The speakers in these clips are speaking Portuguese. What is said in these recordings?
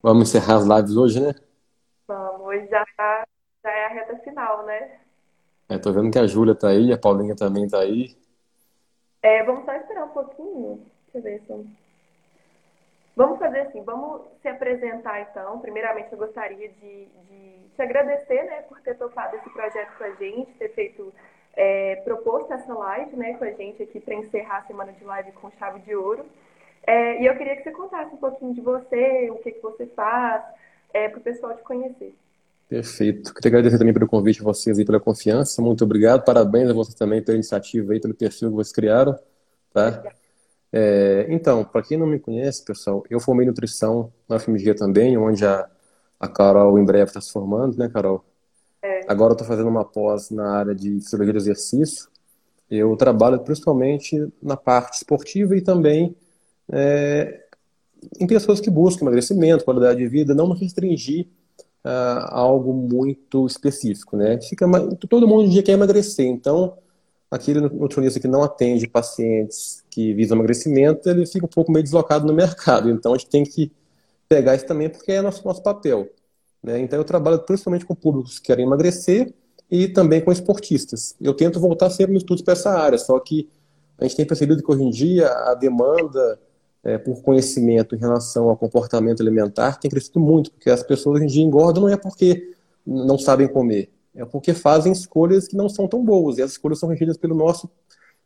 Vamos encerrar as lives hoje, né? Vamos, hoje já, já é a reta final, né? É, tô vendo que a Júlia tá aí, a Paulinha também tá aí. É, vamos só esperar um pouquinho. Deixa eu ver se. Vamos fazer assim, vamos se apresentar então. Primeiramente, eu gostaria de, de te agradecer né, por ter topado esse projeto com a gente, ter feito, é, proposto essa live né, com a gente aqui para encerrar a semana de live com chave de ouro. É, e eu queria que você contasse um pouquinho de você, o que, que você faz, é, para o pessoal te conhecer. Perfeito. Queria agradecer também pelo convite a vocês e pela confiança. Muito obrigado. Parabéns a vocês também pela iniciativa e pelo perfil que vocês criaram. Tá? É, então, para quem não me conhece, pessoal, eu formei nutrição na FMG também, onde a, a Carol em breve está se formando, né, Carol? É. Agora eu estou fazendo uma pós na área de fisiologia do exercício. Eu trabalho principalmente na parte esportiva e também é, em pessoas que buscam emagrecimento, qualidade de vida, não restringir uh, algo muito específico, né? Fica, todo mundo um dia quer emagrecer, então aquele nutricionista que não atende pacientes que visam emagrecimento, ele fica um pouco meio deslocado no mercado. Então a gente tem que pegar isso também porque é nosso, nosso papel. Né? Então eu trabalho principalmente com públicos que querem emagrecer e também com esportistas. Eu tento voltar sempre meus estudos para essa área, só que a gente tem percebido que hoje em dia a demanda é, por conhecimento em relação ao comportamento alimentar tem crescido muito, porque as pessoas hoje em dia engordam não é porque não sabem comer, é porque fazem escolhas que não são tão boas, e as escolhas são regidas pelo nosso,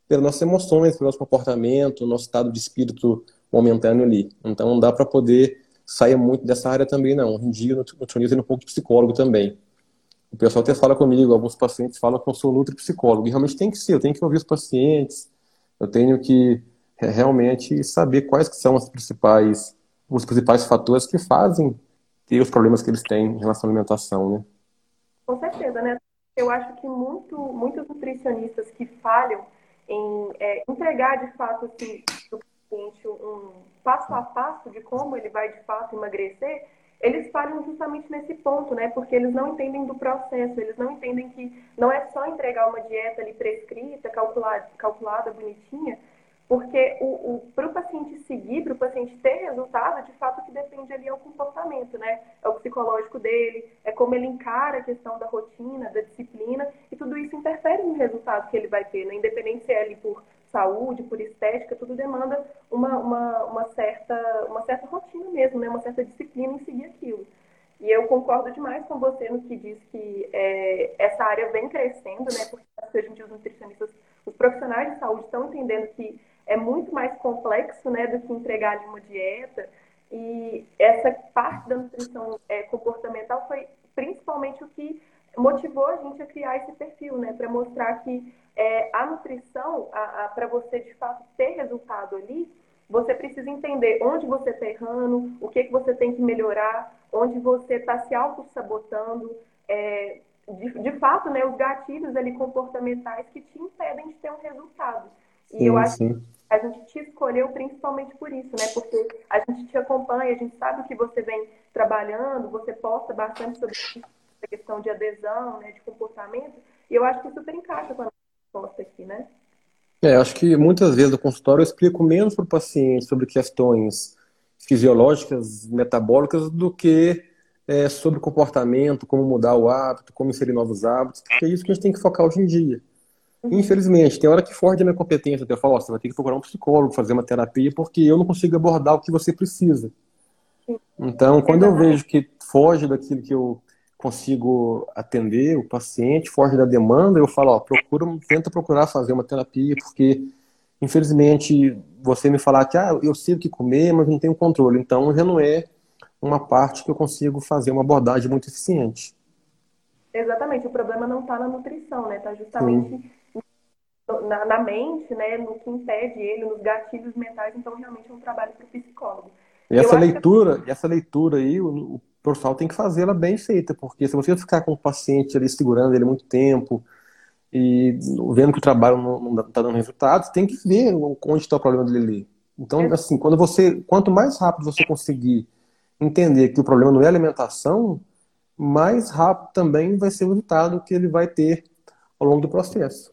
pelas nossas emoções, pelo nosso comportamento, nosso estado de espírito momentâneo ali. Então não dá para poder sair muito dessa área também, não. Hoje em dia, no nutricionista é um pouco de psicólogo também. O pessoal até fala comigo, alguns pacientes falam que eu sou nutri-psicólogo, e realmente tem que ser, eu tenho que ouvir os pacientes, eu tenho que é realmente saber quais são as principais, os principais fatores que fazem ter os problemas que eles têm em relação à alimentação, né? Com certeza, né? Eu acho que muito, muitos nutricionistas que falham em é, entregar de fato assim, o paciente um passo a passo de como ele vai de fato emagrecer, eles falham justamente nesse ponto, né? Porque eles não entendem do processo, eles não entendem que não é só entregar uma dieta ali prescrita, calculada, calculada bonitinha, porque o, o para o paciente seguir, para o paciente ter resultado, de fato que depende ali é o comportamento, né? É o psicológico dele, é como ele encara a questão da rotina, da disciplina, e tudo isso interfere no resultado que ele vai ter, né? Independente se é ali por saúde, por estética, tudo demanda uma, uma, uma, certa, uma certa rotina mesmo, né? Uma certa disciplina em seguir aquilo. E eu concordo demais com você no que diz que é, essa área vem crescendo, né? Porque hoje em dia os nutricionistas, os profissionais de saúde estão entendendo que é muito mais complexo né, do que entregar ali uma dieta. E essa parte da nutrição é, comportamental foi principalmente o que motivou a gente a criar esse perfil, né? Para mostrar que é, a nutrição, para você de fato ter resultado ali, você precisa entender onde você está errando, o que, que você tem que melhorar, onde você está se auto-sabotando. É, de, de fato, né, os gatilhos ali comportamentais que te impedem de ter um resultado. E sim, eu acho sim. que a gente te escolheu principalmente por isso, né? Porque a gente te acompanha, a gente sabe o que você vem trabalhando, você posta bastante sobre a questão de adesão, né, de comportamento, e eu acho que super encaixa com a nossa posta aqui, né? É, acho que muitas vezes no consultório eu explico menos para o paciente sobre questões fisiológicas, metabólicas, do que é, sobre comportamento, como mudar o hábito, como inserir novos hábitos, porque é isso que a gente tem que focar hoje em dia. Infelizmente, tem hora que foge da minha competência. Eu falo, ó, você vai ter que procurar um psicólogo, fazer uma terapia, porque eu não consigo abordar o que você precisa. Então, quando eu vejo que foge daquilo que eu consigo atender o paciente, foge da demanda, eu falo, ó, procura, tenta procurar fazer uma terapia, porque infelizmente você me falar que ah, eu sei o que comer, mas não tenho controle, então já não é uma parte que eu consigo fazer uma abordagem muito eficiente. Exatamente, o problema não está na nutrição, né? Está justamente Sim na, na, mente, né, no que impede ele, nos gatilhos mentais, então realmente é um trabalho para o psicólogo. E essa leitura, que... essa leitura aí, o, o profissional tem que fazê-la bem feita, porque se você ficar com o paciente ali segurando ele muito tempo e vendo que o trabalho não está dando resultados, tem que ver onde está o problema dele ali. Então, é. assim, quando você, quanto mais rápido você conseguir entender que o problema não é alimentação, mais rápido também vai ser o resultado que ele vai ter ao longo do processo.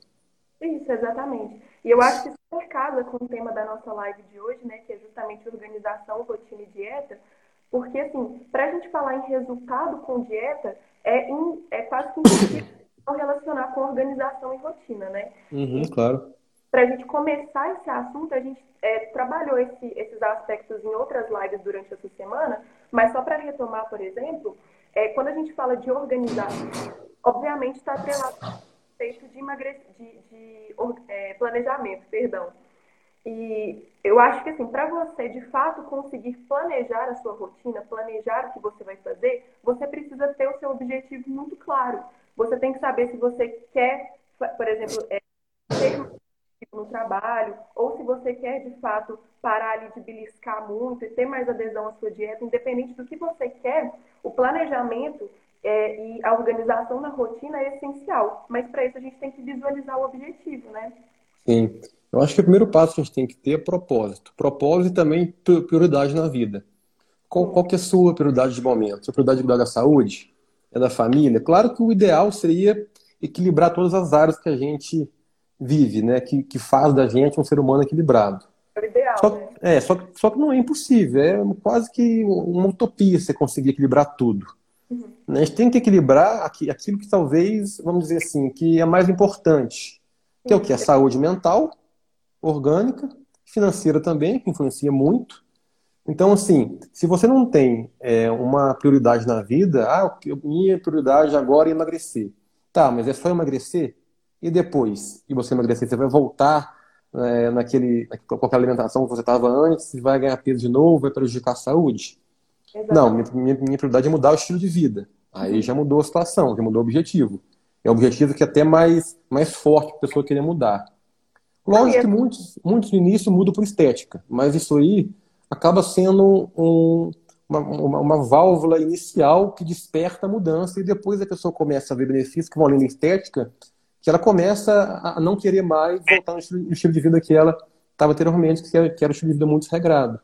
Isso, exatamente. E eu acho que isso casa com o tema da nossa live de hoje, né, que é justamente organização, rotina e dieta, Porque, assim, para a gente falar em resultado com dieta, é, in, é quase que impossível relacionar com organização e rotina, né? Uhum, claro. Para a gente começar esse assunto, a gente é, trabalhou esse, esses aspectos em outras lives durante essa semana, mas só para retomar, por exemplo, é, quando a gente fala de organização, obviamente está atrelado conceito de, emagre... de, de é, planejamento, perdão. E eu acho que, assim, para você, de fato, conseguir planejar a sua rotina, planejar o que você vai fazer, você precisa ter o seu objetivo muito claro. Você tem que saber se você quer, por exemplo, é, ter no trabalho, ou se você quer, de fato, parar ali de beliscar muito e ter mais adesão à sua dieta, independente do que você quer, o planejamento é, e a organização na rotina é essencial. Mas para isso a gente tem que visualizar o objetivo, né? Sim. Eu acho que o primeiro passo que a gente tem que ter é propósito. Propósito e também prioridade na vida. Qual, qual que é a sua prioridade de momento? Sua prioridade é da saúde? É da família? Claro que o ideal seria equilibrar todas as áreas que a gente vive, né? Que, que faz da gente um ser humano equilibrado. É o ideal, só, né? É, só, só que não é impossível. É quase que uma utopia você conseguir equilibrar tudo. Uhum. A gente tem que equilibrar aquilo que talvez, vamos dizer assim, que é mais importante. Que é o que? A saúde mental orgânica, financeira também, que influencia muito. Então, assim, se você não tem é, uma prioridade na vida, ah, minha prioridade agora é emagrecer. Tá, mas é só emagrecer? E depois e você emagrecer, você vai voltar é, naquele, com aquela alimentação que você estava antes, vai ganhar peso de novo, vai prejudicar a saúde? Exatamente. Não, minha, minha, minha, prioridade é mudar o estilo de vida. Aí uhum. já mudou a situação, já mudou o objetivo. É um objetivo que é até mais, mais forte para a pessoa querer mudar. Lógico que muitos, muitos no início mudam por estética, mas isso aí acaba sendo um, uma, uma, uma, válvula inicial que desperta a mudança e depois a pessoa começa a ver benefícios que vão além da estética, que ela começa a não querer mais voltar no estilo, no estilo de vida que ela estava anteriormente, que era, que era um estilo de vida muito regrado.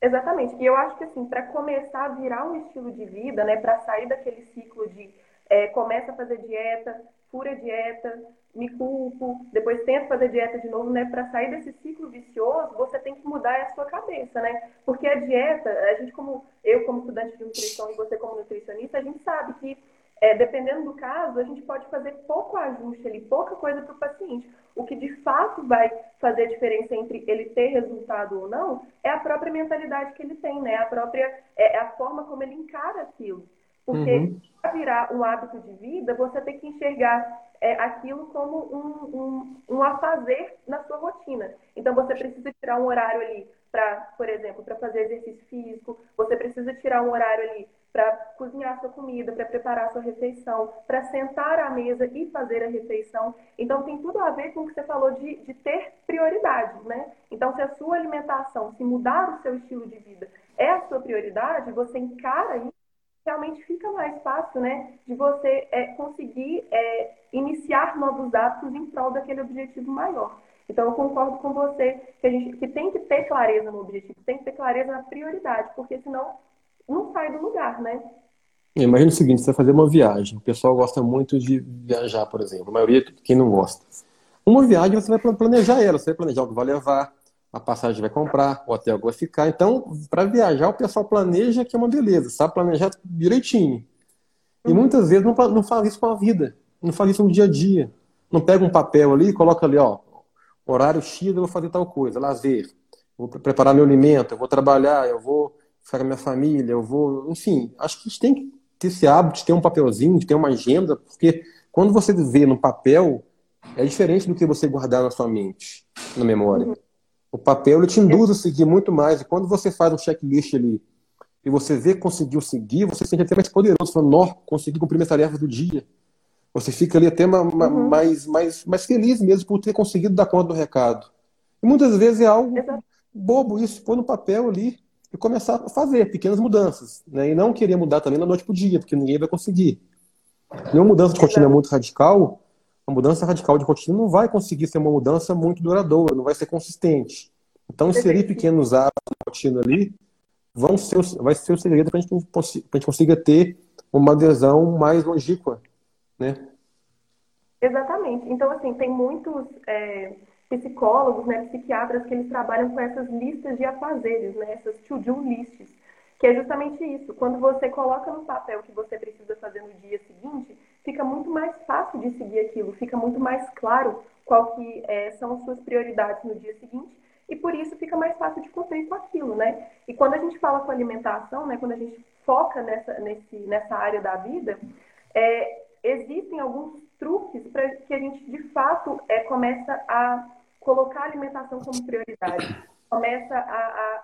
Exatamente. E eu acho que assim, para começar a virar um estilo de vida, né, para sair daquele ciclo de é, começa a fazer dieta, fura dieta, me culpo, depois tento fazer dieta de novo, né? Para sair desse ciclo vicioso, você tem que mudar a sua cabeça, né? Porque a dieta, a gente como eu como estudante de nutrição e você como nutricionista, a gente sabe que é, dependendo do caso, a gente pode fazer pouco ajuste ali, pouca coisa para o paciente. O que de fato vai fazer a diferença entre ele ter resultado ou não é a própria mentalidade que ele tem, né? A própria é, é a forma como ele encara aquilo. Porque uhum. para virar um hábito de vida, você tem que enxergar é, aquilo como um, um, um afazer na sua rotina. Então, você precisa tirar um horário ali para, por exemplo, para fazer exercício físico, você precisa tirar um horário ali para cozinhar sua comida, para preparar sua refeição, para sentar à mesa e fazer a refeição. Então, tem tudo a ver com o que você falou de, de ter prioridades, né? Então, se a sua alimentação, se mudar o seu estilo de vida é a sua prioridade, você encara isso realmente fica mais fácil, né, de você é, conseguir é, iniciar novos hábitos em prol daquele objetivo maior. Então, eu concordo com você que a gente que tem que ter clareza no objetivo, tem que ter clareza na prioridade, porque senão não sai do lugar, né? Imagina o seguinte, você vai fazer uma viagem. O pessoal gosta muito de viajar, por exemplo. A maioria, quem não gosta. Uma viagem, você vai planejar ela. Você vai planejar o que vai levar, a passagem vai comprar, o hotel vai ficar. Então, para viajar, o pessoal planeja que é uma beleza, sabe planejar direitinho. E muitas vezes não, não faz isso com a vida, não faz isso no dia a dia. Não pega um papel ali e coloca ali, ó, horário X eu vou fazer tal coisa, lazer, vou preparar meu alimento, eu vou trabalhar, eu vou ficar com a minha família, eu vou. Enfim, acho que a gente tem que ter esse hábito de ter um papelzinho, de ter uma agenda, porque quando você vê no papel, é diferente do que você guardar na sua mente, na memória. Uhum. O papel ele te induz a seguir muito mais. E quando você faz um checklist ali e você vê que conseguiu seguir, você se sente até mais poderoso. Falando, nó, consegui cumprir minhas tarefas do dia. Você fica ali até uhum. mais, mais, mais feliz mesmo por ter conseguido dar conta do recado. E muitas vezes é algo Exato. bobo isso, pôr no papel ali e começar a fazer pequenas mudanças. Né? E não querer mudar também da noite para o dia, porque ninguém vai conseguir. Nenhuma mudança de rotina muito radical uma mudança radical de rotina não vai conseguir ser uma mudança muito duradoura, não vai ser consistente. Então, inserir pequenos hábitos na rotina ali vão ser, vai ser o segredo para a gente consiga ter uma adesão mais longínqua, né? Exatamente. Então, assim, tem muitos é, psicólogos, né, psiquiatras que eles trabalham com essas listas de afazeres, né, essas to-do lists. que é justamente isso. Quando você coloca no papel o que você precisa fazer no dia seguinte, fica muito mais fácil de seguir aquilo, fica muito mais claro qual que é, são as suas prioridades no dia seguinte e por isso fica mais fácil de cumprir com aquilo, né? E quando a gente fala com alimentação, né, quando a gente foca nessa, nesse, nessa área da vida, é, existem alguns truques para que a gente de fato é, começa a colocar a alimentação como prioridade, começa a, a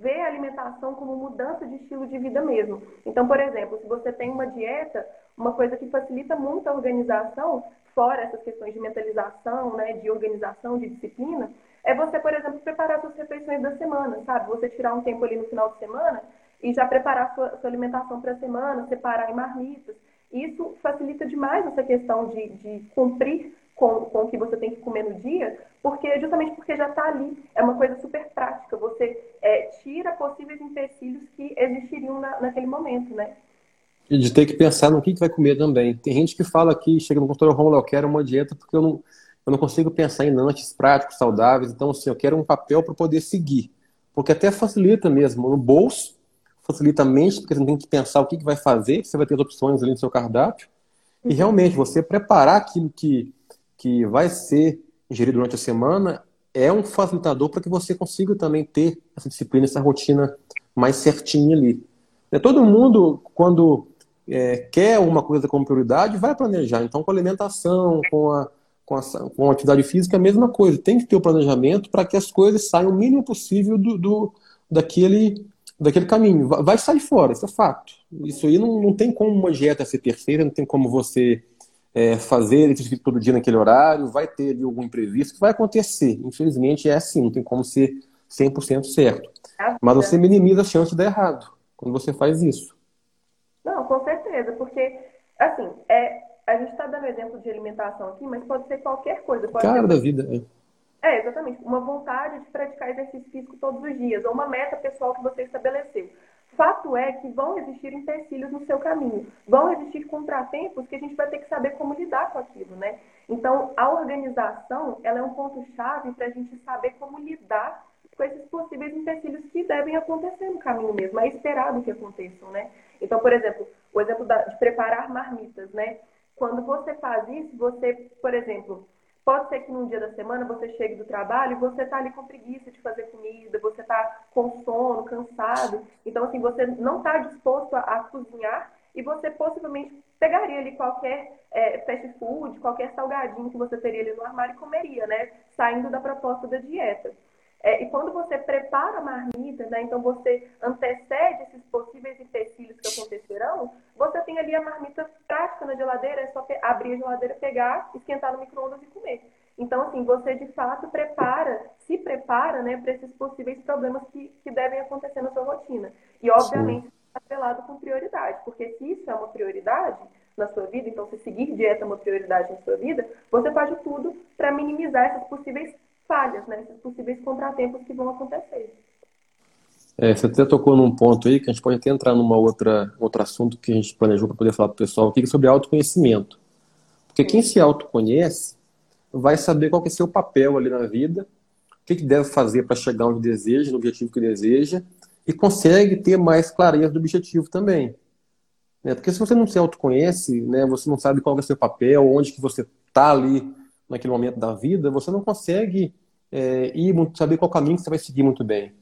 ver a alimentação como mudança de estilo de vida mesmo. Então, por exemplo, se você tem uma dieta, uma coisa que facilita muito a organização, fora essas questões de mentalização, né, de organização, de disciplina, é você, por exemplo, preparar suas refeições da semana, sabe? Você tirar um tempo ali no final de semana e já preparar sua, sua alimentação para a semana, separar em marmitas. Isso facilita demais essa questão de, de cumprir com, com o que você tem que comer no dia, porque justamente porque já está ali. É uma coisa super prática. Você é, tira possíveis empecilhos que existiriam na, naquele momento, né? E de ter que pensar no que, que vai comer também. Tem gente que fala aqui, chega no consultório Romulo, eu quero uma dieta porque eu não, eu não consigo pensar em lanches práticos, saudáveis. Então, assim, eu quero um papel para poder seguir. Porque até facilita mesmo no bolso, facilita a mente, porque você tem que pensar o que, que vai fazer, você vai ter as opções ali no seu cardápio. E realmente, você preparar aquilo que que vai ser ingerido durante a semana é um facilitador para que você consiga também ter essa disciplina, essa rotina mais certinha ali. É, todo mundo, quando é, quer uma coisa como prioridade, vai planejar. Então, com a alimentação, com a, com a, com a atividade física, é a mesma coisa. Tem que ter o planejamento para que as coisas saiam o mínimo possível do, do, daquele, daquele caminho. Vai sair fora, isso é fato. Isso aí não, não tem como uma dieta ser perfeita, não tem como você é, fazer exercício todo dia naquele horário, vai ter ali algum imprevisto que vai acontecer. Infelizmente é assim, não tem como ser 100% certo. Mas você minimiza a chance de dar errado quando você faz isso. Não, com certeza, porque, assim, é, a gente está dando exemplo de alimentação aqui, mas pode ser qualquer coisa. Pode Cara ser... da vida. É. é, exatamente. Uma vontade de praticar exercício físico todos os dias, ou uma meta pessoal que você estabeleceu. Fato é que vão existir empecilhos no seu caminho, vão existir contratempos que a gente vai ter que saber como lidar com aquilo, né? Então, a organização, ela é um ponto-chave para a gente saber como lidar com esses possíveis empecilhos que devem acontecer no caminho mesmo, é esperado que aconteçam, né? Então, por exemplo, o exemplo de preparar marmitas, né? Quando você faz isso, você, por exemplo, Pode ser que num dia da semana você chegue do trabalho e você está ali com preguiça de fazer comida, você está com sono, cansado. Então, assim, você não está disposto a, a, cozinhar e você possivelmente pegaria ali qualquer é, fast food, qualquer salgadinho que você teria ali no armário e comeria, né? Saindo da proposta da dieta. É, e quando você prepara a marmita, né, então você antecede esses possíveis empecilhos que acontecerão, você tem ali a marmita prática na geladeira, é só abrir a geladeira, pegar, esquentar no micro-ondas e comer. Então, assim, você de fato prepara, se prepara né, para esses possíveis problemas que, que devem acontecer na sua rotina. E, obviamente, está atrelado com prioridade, porque se isso é uma prioridade na sua vida, então se seguir dieta é uma prioridade na sua vida, você faz de tudo para minimizar essas possíveis falhas, né? esses possíveis contratempos que vão acontecer. É, você até tocou num ponto aí que a gente pode até entrar numa outra outro assunto que a gente planejou para poder falar para o pessoal aqui, que é sobre autoconhecimento. Porque quem se autoconhece vai saber qual que é seu papel ali na vida, o que, que deve fazer para chegar onde deseja, no objetivo que deseja, e consegue ter mais clareza do objetivo também. Né? Porque se você não se autoconhece, né, você não sabe qual é o seu papel, onde que você está ali naquele momento da vida, você não consegue é, ir saber qual caminho que você vai seguir muito bem.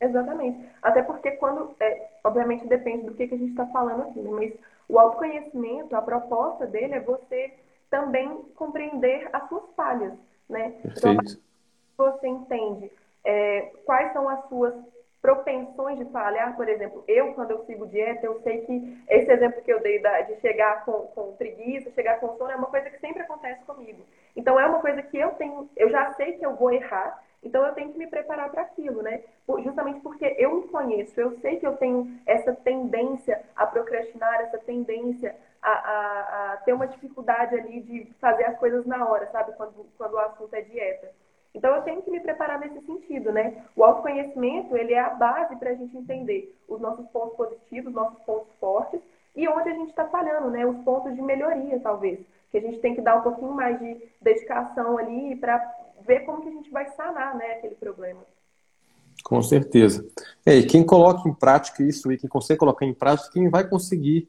Exatamente. Até porque quando, é, obviamente depende do que, que a gente está falando aqui, né? mas o autoconhecimento, a proposta dele é você também compreender as suas falhas, né? Então, Perfeito. Então, você entende é, quais são as suas propensões de falhar, por exemplo, eu, quando eu sigo dieta, eu sei que esse exemplo que eu dei da, de chegar com, com preguiça, chegar com sono, é uma coisa que sempre acontece comigo. Então, é uma coisa que eu tenho, eu já sei que eu vou errar, então eu tenho que me preparar para aquilo, né? Justamente porque eu me conheço, eu sei que eu tenho essa tendência a procrastinar, essa tendência a, a, a ter uma dificuldade ali de fazer as coisas na hora, sabe? Quando, quando o assunto é dieta. Então eu tenho que me preparar nesse sentido, né? O autoconhecimento, ele é a base para a gente entender os nossos pontos positivos, nossos pontos fortes e onde a gente está falhando, né? Os pontos de melhoria, talvez. Que a gente tem que dar um pouquinho mais de dedicação ali para ver como que a gente vai sanar, né, aquele problema. Com certeza. É, e quem coloca em prática isso e quem consegue colocar em prática, quem vai conseguir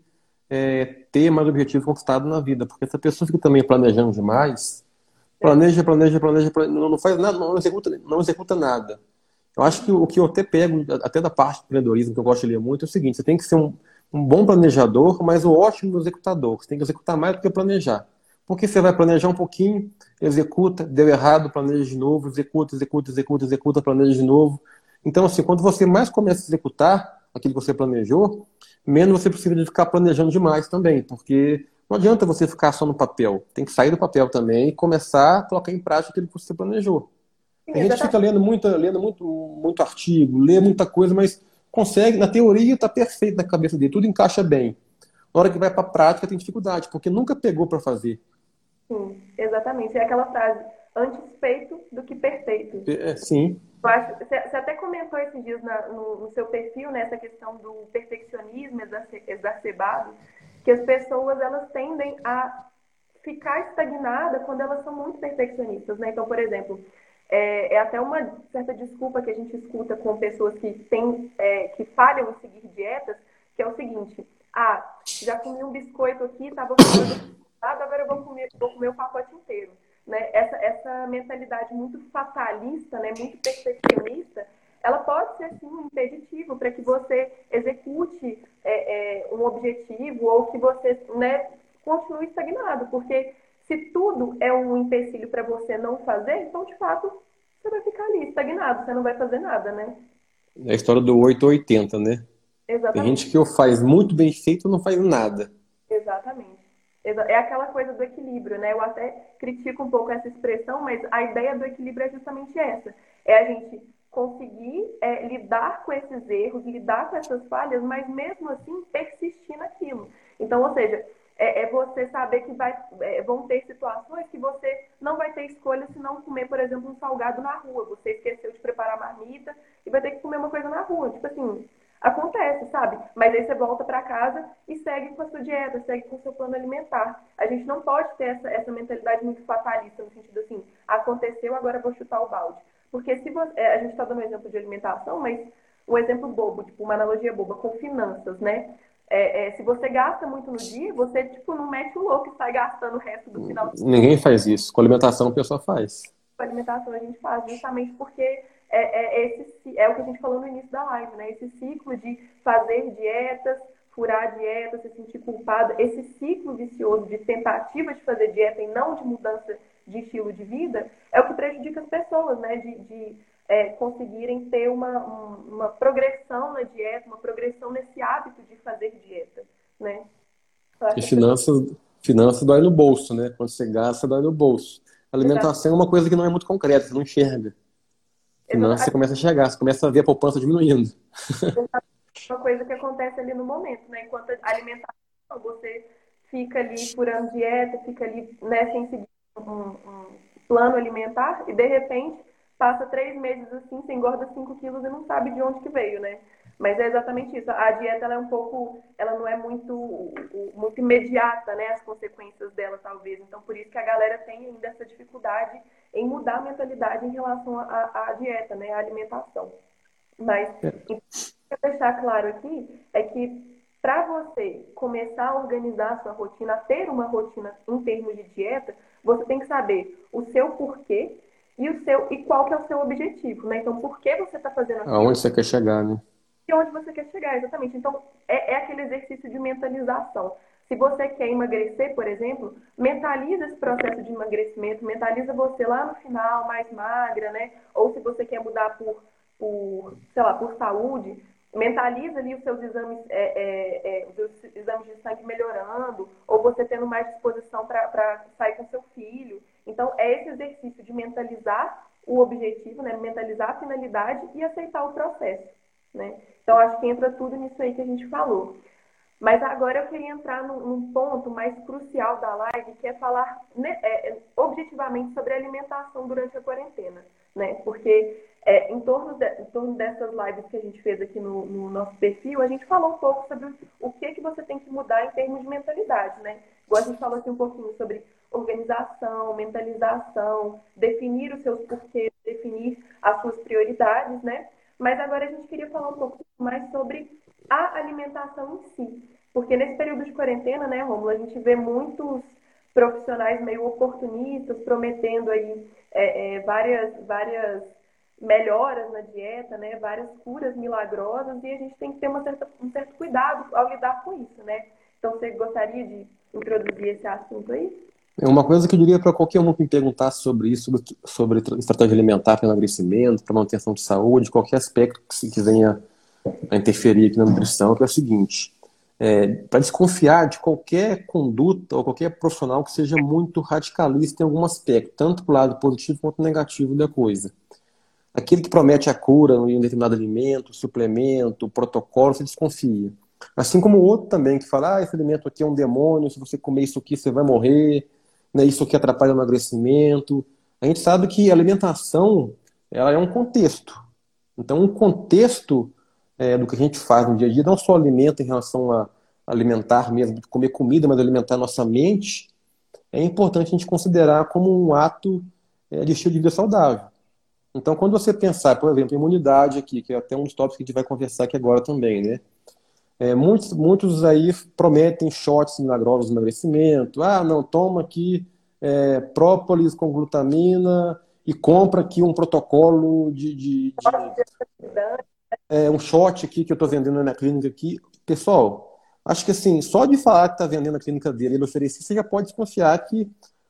é, ter mais objetivo conquistado na vida. Porque essa pessoa fica também planejando demais, planeja, planeja, planeja, planeja não faz nada, não executa, não executa nada. Eu acho que o que eu até pego, até da parte do empreendedorismo, que eu gosto de ler muito, é o seguinte: você tem que ser um, um bom planejador, mas um ótimo executador. Você tem que executar mais do que planejar. Porque você vai planejar um pouquinho, executa, deu errado, planeja de novo, executa, executa, executa, executa, planeja de novo. Então, assim, quando você mais começa a executar aquilo que você planejou, menos você precisa de ficar planejando demais também, porque não adianta você ficar só no papel. Tem que sair do papel também e começar a colocar em prática aquilo que você planejou. a gente fica lendo muito, lendo muito, muito artigo, lê muita coisa, mas consegue, na teoria está perfeito na cabeça dele, tudo encaixa bem. Na hora que vai para a prática tem dificuldade, porque nunca pegou para fazer. Sim, exatamente. É aquela frase, antes feito do que perfeito. É, sim. Acho, você, até comentou esses dias na, no, no, seu perfil, né, essa questão do perfeccionismo exacerbado, que as pessoas elas tendem a ficar estagnadas quando elas são muito perfeccionistas, né? Então, por exemplo, é, é, até uma certa desculpa que a gente escuta com pessoas que têm, é, que falham em seguir dietas, que é o seguinte, ah, já comi um biscoito aqui, estava agora eu vou comer, vou comer o pacote inteiro. Né? Essa, essa mentalidade muito fatalista, né? muito perfeccionista, ela pode ser sim um impeditivo para que você execute é, é, um objetivo ou que você né, continue estagnado, porque se tudo é um empecilho para você não fazer, então de fato você vai ficar ali estagnado, você não vai fazer nada, né? É a história do 880, né? Exatamente. Tem gente que faz muito bem feito ou não faz nada. Exatamente. É aquela coisa do equilíbrio, né? Eu até critico um pouco essa expressão, mas a ideia do equilíbrio é justamente essa. É a gente conseguir é, lidar com esses erros, lidar com essas falhas, mas mesmo assim persistir naquilo. Então, ou seja, é, é você saber que vai, é, vão ter situações que você não vai ter escolha se não comer, por exemplo, um salgado na rua. Você esqueceu de preparar a marmita e vai ter que comer uma coisa na rua. Tipo assim, Acontece, sabe? Mas aí você volta para casa e segue com a sua dieta, segue com o seu plano alimentar. A gente não pode ter essa, essa mentalidade muito fatalista, no sentido assim, aconteceu, agora vou chutar o balde. Porque se você, é, a gente está dando um exemplo de alimentação, mas um exemplo bobo, tipo uma analogia boba, com finanças, né? É, é, se você gasta muito no dia, você tipo não mete o louco e sai gastando o resto do final. Ninguém faz isso. Com alimentação a pessoa faz. Com alimentação a gente faz, justamente porque é, é, esse, é o que a gente falou no início da live, né? Esse ciclo de fazer dietas, furar dieta, se sentir culpado, esse ciclo vicioso de tentativa de fazer dieta e não de mudança de estilo de vida, é o que prejudica as pessoas, né? De, de é, conseguirem ter uma, uma progressão na dieta, uma progressão nesse hábito de fazer dieta, né? E finanças, finanças dói no bolso, né? Quando você gasta, dói no bolso. A alimentação Exato. é uma coisa que não é muito concreta, você não enxerga. Senão você começa a chegar, você começa a ver a poupança diminuindo. Uma coisa que acontece ali no momento, né? Enquanto a alimentação, você fica ali furando dieta, fica ali né, sem seguir um, um plano alimentar e de repente passa três meses assim, você engorda 5 quilos e não sabe de onde que veio, né? Mas é exatamente isso. A dieta ela é um pouco, ela não é muito, muito imediata, né? As consequências dela, talvez. Então, por isso que a galera tem ainda essa dificuldade em mudar a mentalidade em relação à dieta, né? À alimentação. Mas, é. o que deixar claro aqui é que para você começar a organizar a sua rotina, a ter uma rotina em termos de dieta, você tem que saber o seu porquê e o seu e qual que é o seu objetivo, né? Então, por que você está fazendo aquilo? Aonde você quer chegar, né? E onde você quer chegar, exatamente. Então, é, é aquele exercício de mentalização. Se você quer emagrecer, por exemplo, mentaliza esse processo de emagrecimento, mentaliza você lá no final, mais magra, né? Ou se você quer mudar por, por sei lá, por saúde, mentaliza ali os seus exames, é, é, é, os seus exames de sangue melhorando, ou você tendo mais disposição para sair com seu filho. Então, é esse exercício de mentalizar o objetivo, né? mentalizar a finalidade e aceitar o processo. Né? Então, acho que entra tudo nisso aí que a gente falou. Mas agora eu queria entrar num, num ponto mais crucial da live, que é falar né, é, objetivamente sobre alimentação durante a quarentena. Né? Porque é, em, torno de, em torno dessas lives que a gente fez aqui no, no, nosso perfil, a gente falou um pouco sobre o que, que você tem que mudar em termos de mentalidade. Né? Igual a gente falou aqui um pouquinho sobre organização, mentalização, definir os seus porquês, definir as suas prioridades, né? Mas agora a gente queria falar um pouco mais sobre a alimentação em si. Porque nesse período de quarentena, né, Romulo, a gente vê muitos profissionais meio oportunistas prometendo aí é, é, várias, várias melhoras na dieta, né, várias curas milagrosas, e a gente tem que ter uma certa, um certo cuidado ao lidar com isso, né? Então, você gostaria de introduzir esse assunto aí? É uma coisa que eu diria para qualquer um que me perguntasse sobre isso, sobre, estratégia alimentar para emagrecimento, para manutenção de saúde, qualquer aspecto que, se, venha a interferir aqui na nutrição, que é o seguinte: é, para desconfiar de qualquer conduta ou qualquer profissional que seja muito radicalista em algum aspecto, tanto para o lado positivo quanto negativo da coisa. Aquele que promete a cura em um determinado alimento, suplemento, protocolo, você desconfia. Assim como o outro também, que fala, ah, esse alimento aqui é um demônio, se você comer isso aqui você vai morrer, né, isso aqui atrapalha o emagrecimento. A gente sabe que a alimentação ela é um contexto. Então, um contexto é, do que a gente faz no dia a dia, não só alimenta em relação a alimentar mesmo, comer comida, mas alimentar nossa mente, é importante a gente considerar como um ato é, de estilo de vida saudável. Então, quando você pensar, por exemplo, em imunidade aqui, que é até um dos tópicos que a gente vai conversar aqui agora também, né? É, muitos, muitos aí prometem shots milagrosos de emagrecimento. Ah, não, toma aqui é, própolis com glutamina e compra aqui um protocolo de, de, de é, um shot aqui que eu estou vendendo na clínica aqui. Pessoal, acho que assim, só de falar que está vendendo na clínica dele, ele oferecer, você já pode desconfiar que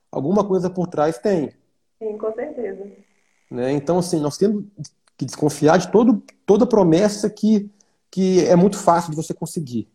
alguma coisa por trás tem. Sim, com certeza. Né? Então, assim, nós temos que desconfiar de todo, toda promessa que, que é muito fácil de você conseguir.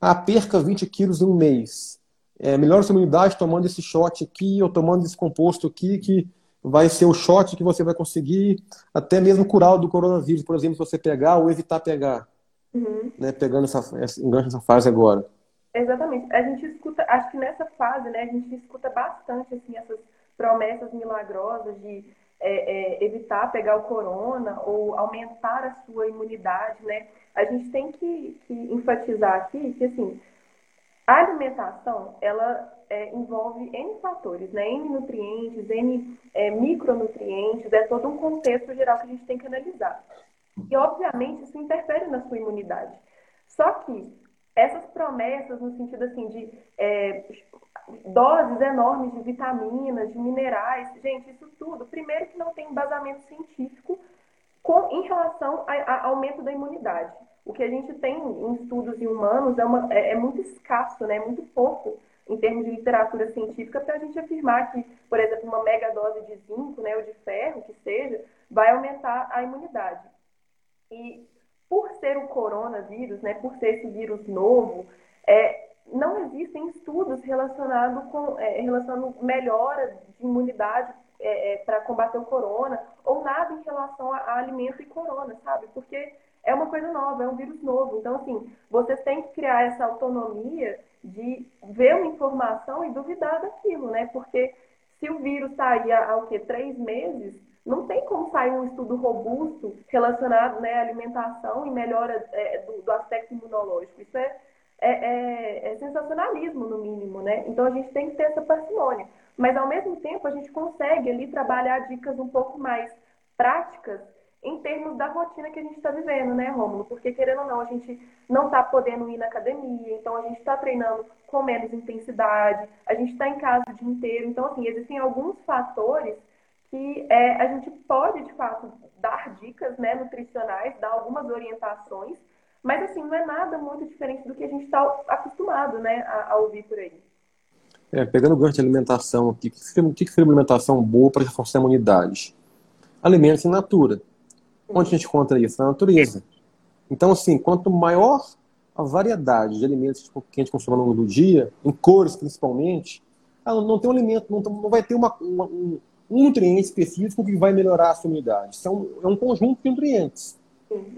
Ah, perca 20 quilos em um mês. É, melhora sua imunidade tomando esse shot aqui ou tomando esse composto aqui que vai ser o shot que você vai conseguir até mesmo curar do coronavírus, por exemplo, se você pegar ou evitar pegar. Uhum. Né, pegando essa, engancho nessa fase agora. Exatamente. A gente escuta, acho que nessa fase, né, a gente escuta bastante assim, essas promessas milagrosas de é, é, evitar pegar o corona ou aumentar a sua imunidade, né? A gente tem que, que enfatizar aqui que, assim, a alimentação, ela é, envolve N fatores, né? N nutrientes, N é, micronutrientes, é todo um contexto geral que a gente tem que analisar. E, obviamente, isso interfere na sua imunidade. Só que essas promessas, no sentido assim de é, doses enormes de vitaminas, de minerais. Gente, isso tudo, primeiro que não tem embasamento científico com, em relação ao aumento da imunidade. O que a gente tem em estudos em humanos é, uma, é, é muito escasso, né? é muito pouco em termos de literatura científica para a gente afirmar que, por exemplo, uma mega dose de zinco né, ou de ferro, que seja, vai aumentar a imunidade. E por ser o coronavírus, né, por ser esse vírus novo, é, não existem estudos relacionados com é, relacionando melhora de imunidade é, é, para combater o corona ou nada em relação a, a, alimento e corona, sabe? Porque é uma coisa nova, é um vírus novo. Então, assim, vocês têm que criar essa autonomia de ver uma informação e duvidar daquilo, né? Porque se o vírus está aí há, há o quê? Três meses, não tem como sair um estudo robusto relacionado né, à alimentação e melhora é, do, do aspecto imunológico. Isso é é, é, é, sensacionalismo, no mínimo, né? Então a gente tem que ter essa parcimônia. Mas ao mesmo tempo a gente consegue ali trabalhar dicas um pouco mais práticas em termos da rotina que a gente está vivendo, né, Rômulo? Porque querendo ou não, a gente não está podendo ir na academia, então a gente está treinando com menos intensidade, a gente está em casa o dia inteiro. Então, assim, existem alguns fatores que é, a gente pode, de fato, dar dicas né, nutricionais, dar algumas orientações, mas, assim, não é nada muito diferente do que a gente está acostumado né, a, a, ouvir por aí. É, pegando o gancho de alimentação aqui, o que seria, que seria uma alimentação boa para reforçar a imunidade? Alimentos in natura. Onde a gente encontra isso? Na natureza. Então, assim, quanto maior a variedade de alimentos que a gente consome ao longo do dia, em cores principalmente, ah, não tem um alimento, não, vai ter uma, uma, um, um, nutriente específico que vai melhorar a sua imunidade. São, é um conjunto de nutrientes.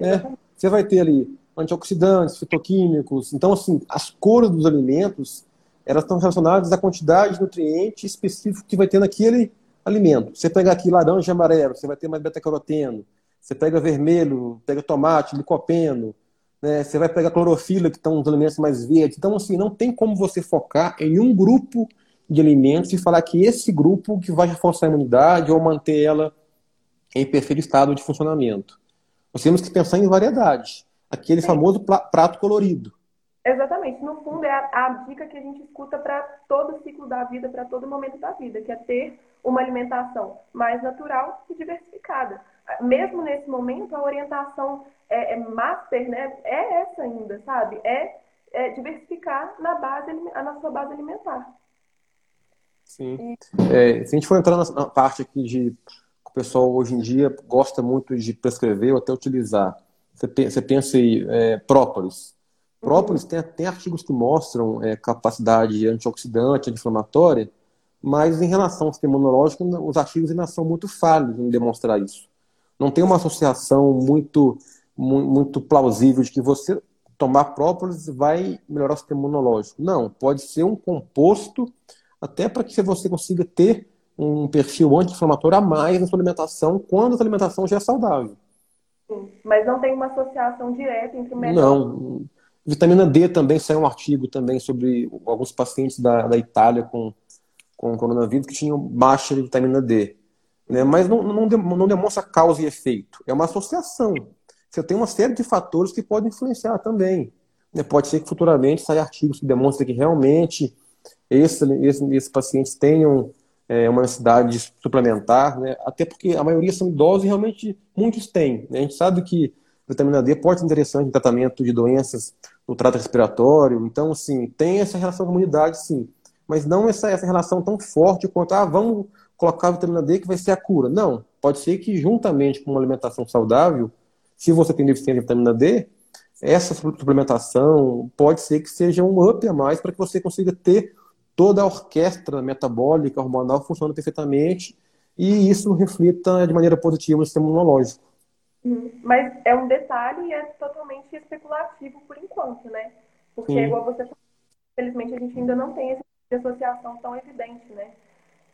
Né? Você vai ter ali antioxidantes, fitoquímicos. Então, assim, as cores dos alimentos, elas estão relacionadas à quantidade de nutriente específico que vai ter naquele alimento. Você pega aqui laranja e amarelo, você vai ter mais beta-caroteno. Você pega vermelho, pega tomate, licopeno. Né? Você vai pegar clorofila, que estão os alimentos mais verdes. Então, assim, não tem como você focar em um grupo de alimentos e falar que esse grupo que vai reforçar a imunidade ou manter ela em perfeito estado de funcionamento. Nós temos que pensar em variedade. Aquele Sim. famoso prato colorido. Exatamente. No fundo, é a, a dica que a gente escuta para todo o ciclo da vida, para todo momento da vida, que é ter uma alimentação mais natural e diversificada. Mesmo nesse momento, a orientação é, é master, né, é essa ainda, sabe? É, é diversificar na base, na sua base alimentar. Sim. É, se a gente for entrar na parte aqui de o pessoal hoje em dia gosta muito de prescrever ou até utilizar. Você pensa em é, própolis. Própolis tem, tem artigos que mostram é, capacidade antioxidante, anti-inflamatória, mas em relação ao sistema imunológico, os artigos ainda são muito falhos em demonstrar isso. Não tem uma associação muito, muito plausível de que você tomar própolis vai melhorar o sistema imunológico. Não, pode ser um composto até para que você consiga ter um perfil anti-inflamatório a mais na sua alimentação quando a alimentação já é saudável. Mas não tem uma associação direta entre melhor... Não. Vitamina D também saiu um artigo também sobre alguns pacientes da, da Itália com, com coronavírus que tinham baixa de vitamina D. Né? Mas não, não, não demonstra causa e efeito. É uma associação. Você tem uma série de fatores que podem influenciar também. Né? Pode ser que futuramente saia artigos que demonstrem que realmente esse, esse, esses pacientes tenham é, uma necessidade suplementar, né? até porque a maioria são idosos e realmente muitos têm. Né? A gente sabe que vitamina D pode ser interessante em tratamento de doenças no trato respiratório, então, assim, tem essa relação com a imunidade, sim, mas não essa, essa relação tão forte quanto, ah, vamos colocar vitamina D que vai ser a cura. Não, pode ser que juntamente com uma alimentação saudável, se você tem deficiência de vitamina D, essa suplementação pode ser que seja um up a mais para que você consiga ter toda a orquestra metabólica, hormonal funcionando perfeitamente e isso reflita de maneira positiva no sistema imunológico. Hum, mas é um detalhe e é totalmente especulativo por enquanto, né? Porque, Sim. igual você falou, infelizmente a gente ainda não tem essa associação tão evidente, né?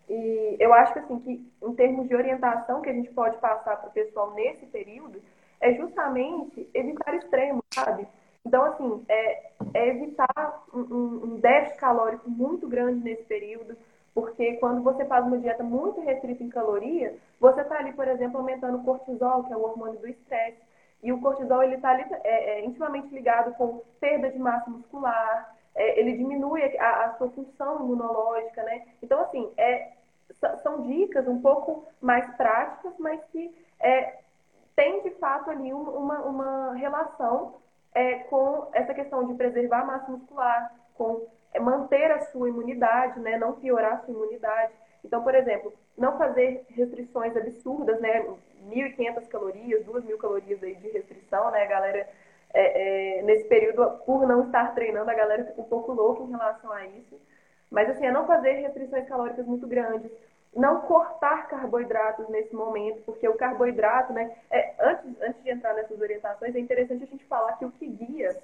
E eu acho assim, que em termos de orientação que a gente pode passar para o pessoal nesse período, é justamente evitar extremos, sabe? Então, assim, é, é evitar um, um déficit calórico muito grande nesse período, porque quando você faz uma dieta muito restrita em caloria, você está ali, por exemplo, aumentando o cortisol, que é o hormônio do estresse. E o cortisol ele está é, é, intimamente ligado com perda de massa muscular, é, ele diminui a, a, sua função imunológica, né? Então, assim, é, são dicas um pouco mais práticas, mas que é, tem de fato ali uma, uma relação é, com essa questão de preservar a massa muscular, com é manter a sua imunidade, né? Não piorar a sua imunidade. Então, por exemplo, não fazer restrições absurdas, né? 1.500 calorias, 2.000 calorias aí de restrição, né? A galera, é, é, nesse período, por não estar treinando, a galera fica um pouco louca em relação a isso. Mas, assim, é não fazer restrições calóricas muito grandes. Não cortar carboidratos nesse momento, porque o carboidrato, né? É, antes, antes de entrar nessas orientações, é interessante a gente falar que o que guia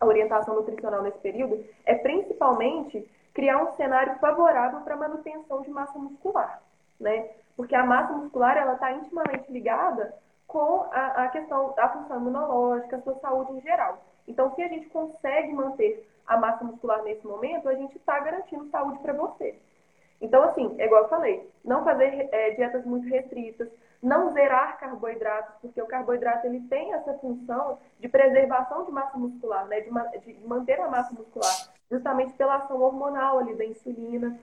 a orientação nutricional nesse período é principalmente criar um cenário favorável para a manutenção de massa muscular, né? Porque a massa muscular ela está intimamente ligada com a, a questão da função imunológica, a sua saúde em geral. Então, se a gente consegue manter a massa muscular nesse momento, a gente está garantindo saúde para você. Então, assim, é igual eu falei, não fazer é, dietas muito restritas, não zerar carboidratos, porque o carboidrato ele tem essa função de preservação de massa muscular, né? de, de manter a massa muscular, justamente pela ação hormonal ali da insulina.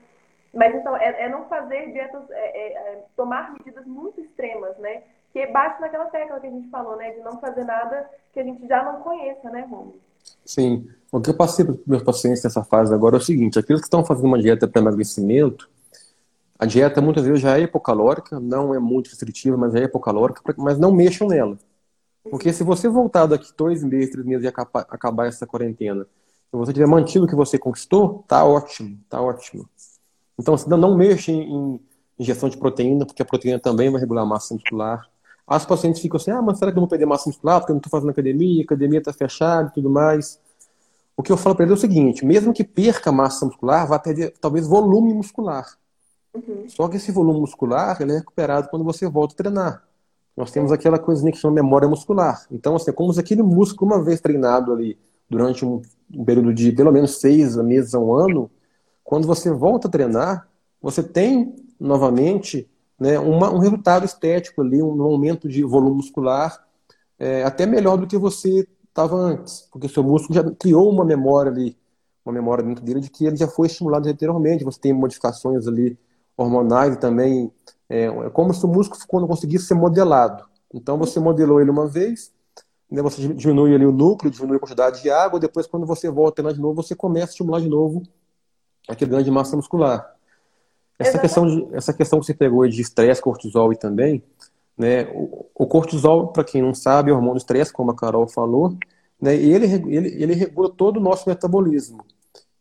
Mas então, é, é não fazer dietas, é, é, é, tomar medidas muito extremas, né? Que bate naquela tecla que a gente falou, né? De não fazer nada que a gente já não conheça, né, Romulo? Sim. O que eu passei para os meus pacientes nessa fase agora é o seguinte: aqueles que estão fazendo uma dieta para emagrecimento, a dieta muitas vezes já é hipocalórica, não é muito restritiva, mas é hipocalórica, mas não mexam nela. Porque se você voltar daqui dois meses, três meses e acabar, essa quarentena, se você tiver mantido o que você conquistou, tá ótimo, tá ótimo. Então, não, não mexa em injeção de proteína, porque a proteína também vai regular a massa muscular. As pacientes ficam assim, ah, mas será que eu vou perder massa muscular porque eu não estou fazendo academia, a academia está fechada e tudo mais. O que eu falo para ele é o seguinte, mesmo que perca massa muscular, vai perder talvez volume muscular. Uhum. Só que esse volume muscular ele é recuperado quando você volta a treinar. Nós temos aquela coisinha que chama memória muscular. Então, assim, é como se aquele músculo, uma vez treinado ali durante um período de pelo menos seis meses a um ano, quando você volta a treinar, você tem novamente né, uma, um resultado estético ali, um aumento de volume muscular é, até melhor do que você estava antes, porque seu músculo já criou uma memória ali, uma memória dentro dele de que ele já foi estimulado anteriormente, você tem modificações ali hormonais também é, é como se o músculo não conseguisse ser modelado. Então você modelou ele uma vez, né, você diminui ali o núcleo, diminui a quantidade de água, depois quando você volta lá de novo, você começa a estimular de novo aquele ganho de massa muscular. Essa questão, de, essa questão que você pegou de estresse, cortisol e também, né, o, o cortisol, para quem não sabe, é o hormônio estresse, como a Carol falou, né, e ele, ele, ele regula todo o nosso metabolismo.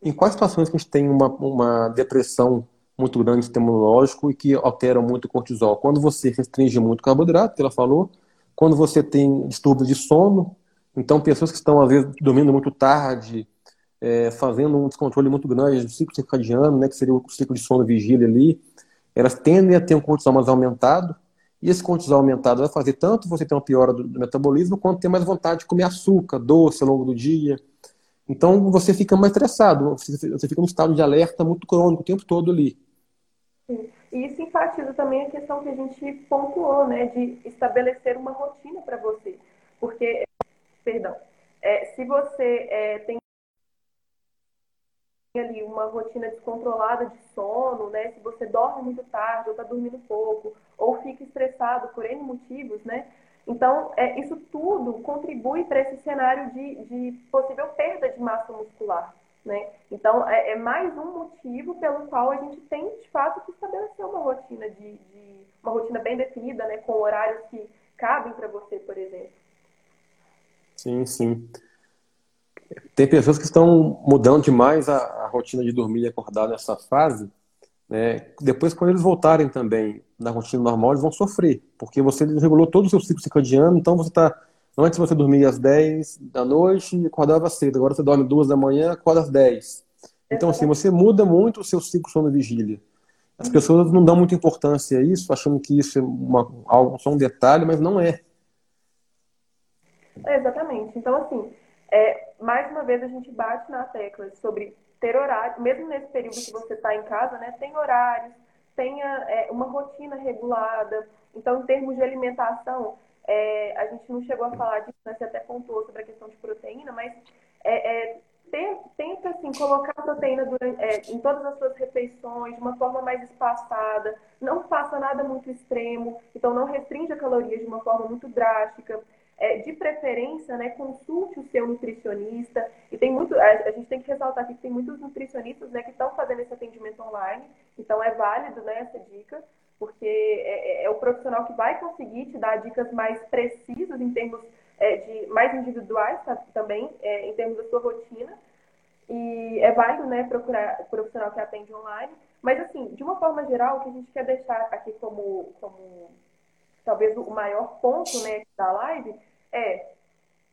Em quais situações que a gente tem uma, uma depressão muito grande imunológico e que alteram muito o cortisol? Quando você restringe muito o carboidrato, que ela falou, quando você tem distúrbio de sono, então pessoas que estão às vezes dormindo muito tarde, é, fazendo um descontrole muito grande do ciclo circadiano, né, que seria o ciclo de sono vigília ali, elas tendem a ter um cortisol mais aumentado, e esse cortisol aumentado vai fazer tanto você ter uma piora do, do metabolismo, quanto ter mais vontade de comer açúcar, doce ao longo do dia. Então você fica mais estressado, você fica num estado de alerta muito crônico o tempo todo ali. Sim. E isso enfatiza também a questão que a gente pontuou, né, de estabelecer uma rotina para você. Porque, perdão, é, se você é, tem ali uma rotina descontrolada de sono, né, se você dorme muito tarde ou está dormindo pouco, ou fica estressado por N motivos, né, então é, isso tudo contribui para esse cenário de, de possível perda de massa muscular. Né? Então, é, é, mais um motivo pelo qual a gente tem, de fato, que estabelecer uma rotina de, de uma rotina bem definida, né? com horários que cabem para você, por exemplo. Sim, sim. Tem pessoas que estão mudando demais a, a rotina de dormir e acordar nessa fase. Né? Depois, quando eles voltarem também na rotina normal, eles vão sofrer, porque você regulou todo o seu ciclo circadiano, então você está Antes você dormia às 10 da noite e acordava cedo. Agora você dorme duas da manhã, acorda às 10. Então, assim, você muda muito o seu ciclo sono-vigília. As pessoas não dão muita importância a isso, achando que isso é uma, só um detalhe, mas não é. é exatamente. Então, assim, é, mais uma vez a gente bate na tecla sobre ter horário, mesmo nesse período que você está em casa, né, tem horários, tenha é, uma rotina regulada. Então, em termos de alimentação, é, a gente não chegou a falar disso, né? você até pontuou sobre a questão de proteína, mas é, é, tenta assim, colocar a proteína durante, é, em todas as suas refeições, de uma forma mais espaçada, não faça nada muito extremo, então não restrinja calorias de uma forma muito drástica. É, de preferência, né, consulte o seu nutricionista. E tem muito, a, a, gente tem que ressaltar aqui que tem muitos nutricionistas né, que estão fazendo esse atendimento online, então é válido né, essa dica porque é, é, é, o profissional que vai conseguir te dar dicas mais precisas em termos é, de mais individuais tá, também, é, em termos da sua rotina. E é válido, né, procurar o profissional que atende online. Mas, assim, de uma forma geral, o que a gente quer deixar aqui como, como talvez o maior ponto né, da live é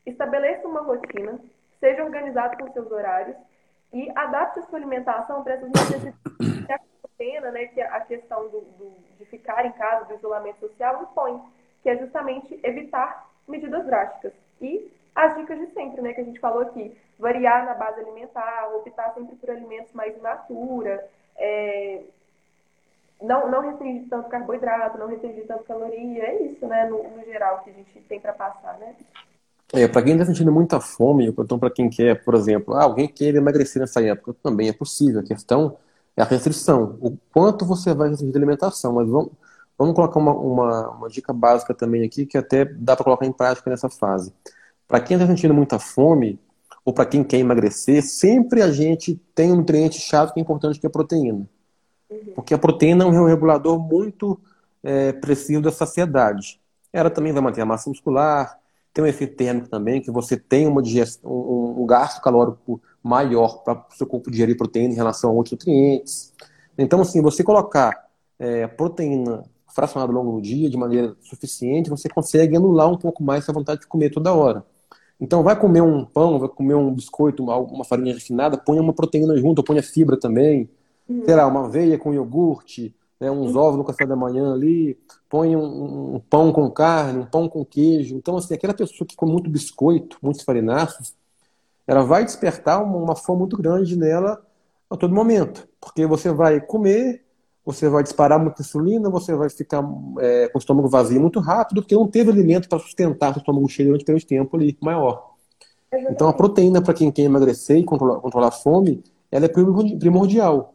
estabeleça uma rotina, seja organizado com seus horários e adapte a sua alimentação para essas necessidades pena, né, que a questão do, do, de ficar em casa, do isolamento social, impõe, que é justamente evitar medidas drásticas. E as dicas de sempre, né, que a gente falou aqui, variar na base alimentar, optar sempre por alimentos mais natura, é, não, não restringir tanto carboidrato, não restringir tanto caloria, é isso, né, no, no geral, que a gente tem para passar, né? É, para quem está sentindo muita fome, então para quem quer, por exemplo, ah, alguém quer emagrecer nessa época, também é possível. A questão é a restrição. O quanto você vai restringir de alimentação. Mas vamos, vamos colocar uma, uma, uma dica básica também aqui, que até dá para colocar em prática nessa fase. Para quem está sentindo muita fome, ou para quem quer emagrecer, sempre a gente tem um nutriente chato que é importante, que é a proteína. Porque a proteína é um regulador muito é, preciso da saciedade. Ela também vai manter a massa muscular, tem um efeito térmico também, que você tem uma digestão, um, um gasto calórico maior para o seu corpo digerir proteína em relação a outros nutrientes. Então, assim, você colocar é, proteína fracionada ao longo do dia de maneira suficiente, você consegue anular um pouco mais essa vontade de comer toda hora. Então, vai comer um pão, vai comer um biscoito, uma, uma farinha refinada, põe uma proteína junto, põe a fibra também. Uhum. Sei lá, uma aveia com iogurte, né, uns uhum. ovos no café da manhã ali, põe um, um, pão com carne, um pão com queijo. Então, assim, aquela pessoa que come muito biscoito, muitos farináceos, ela vai despertar uma, uma fome muito grande nela a todo momento. Porque você vai comer, você vai disparar muita insulina, você vai ficar é, com o estômago vazio muito rápido, porque não teve alimento para sustentar o estômago cheio durante um tempo ali maior. Então a proteína para quem quer emagrecer e controlar, controlar a fome, ela é primordial.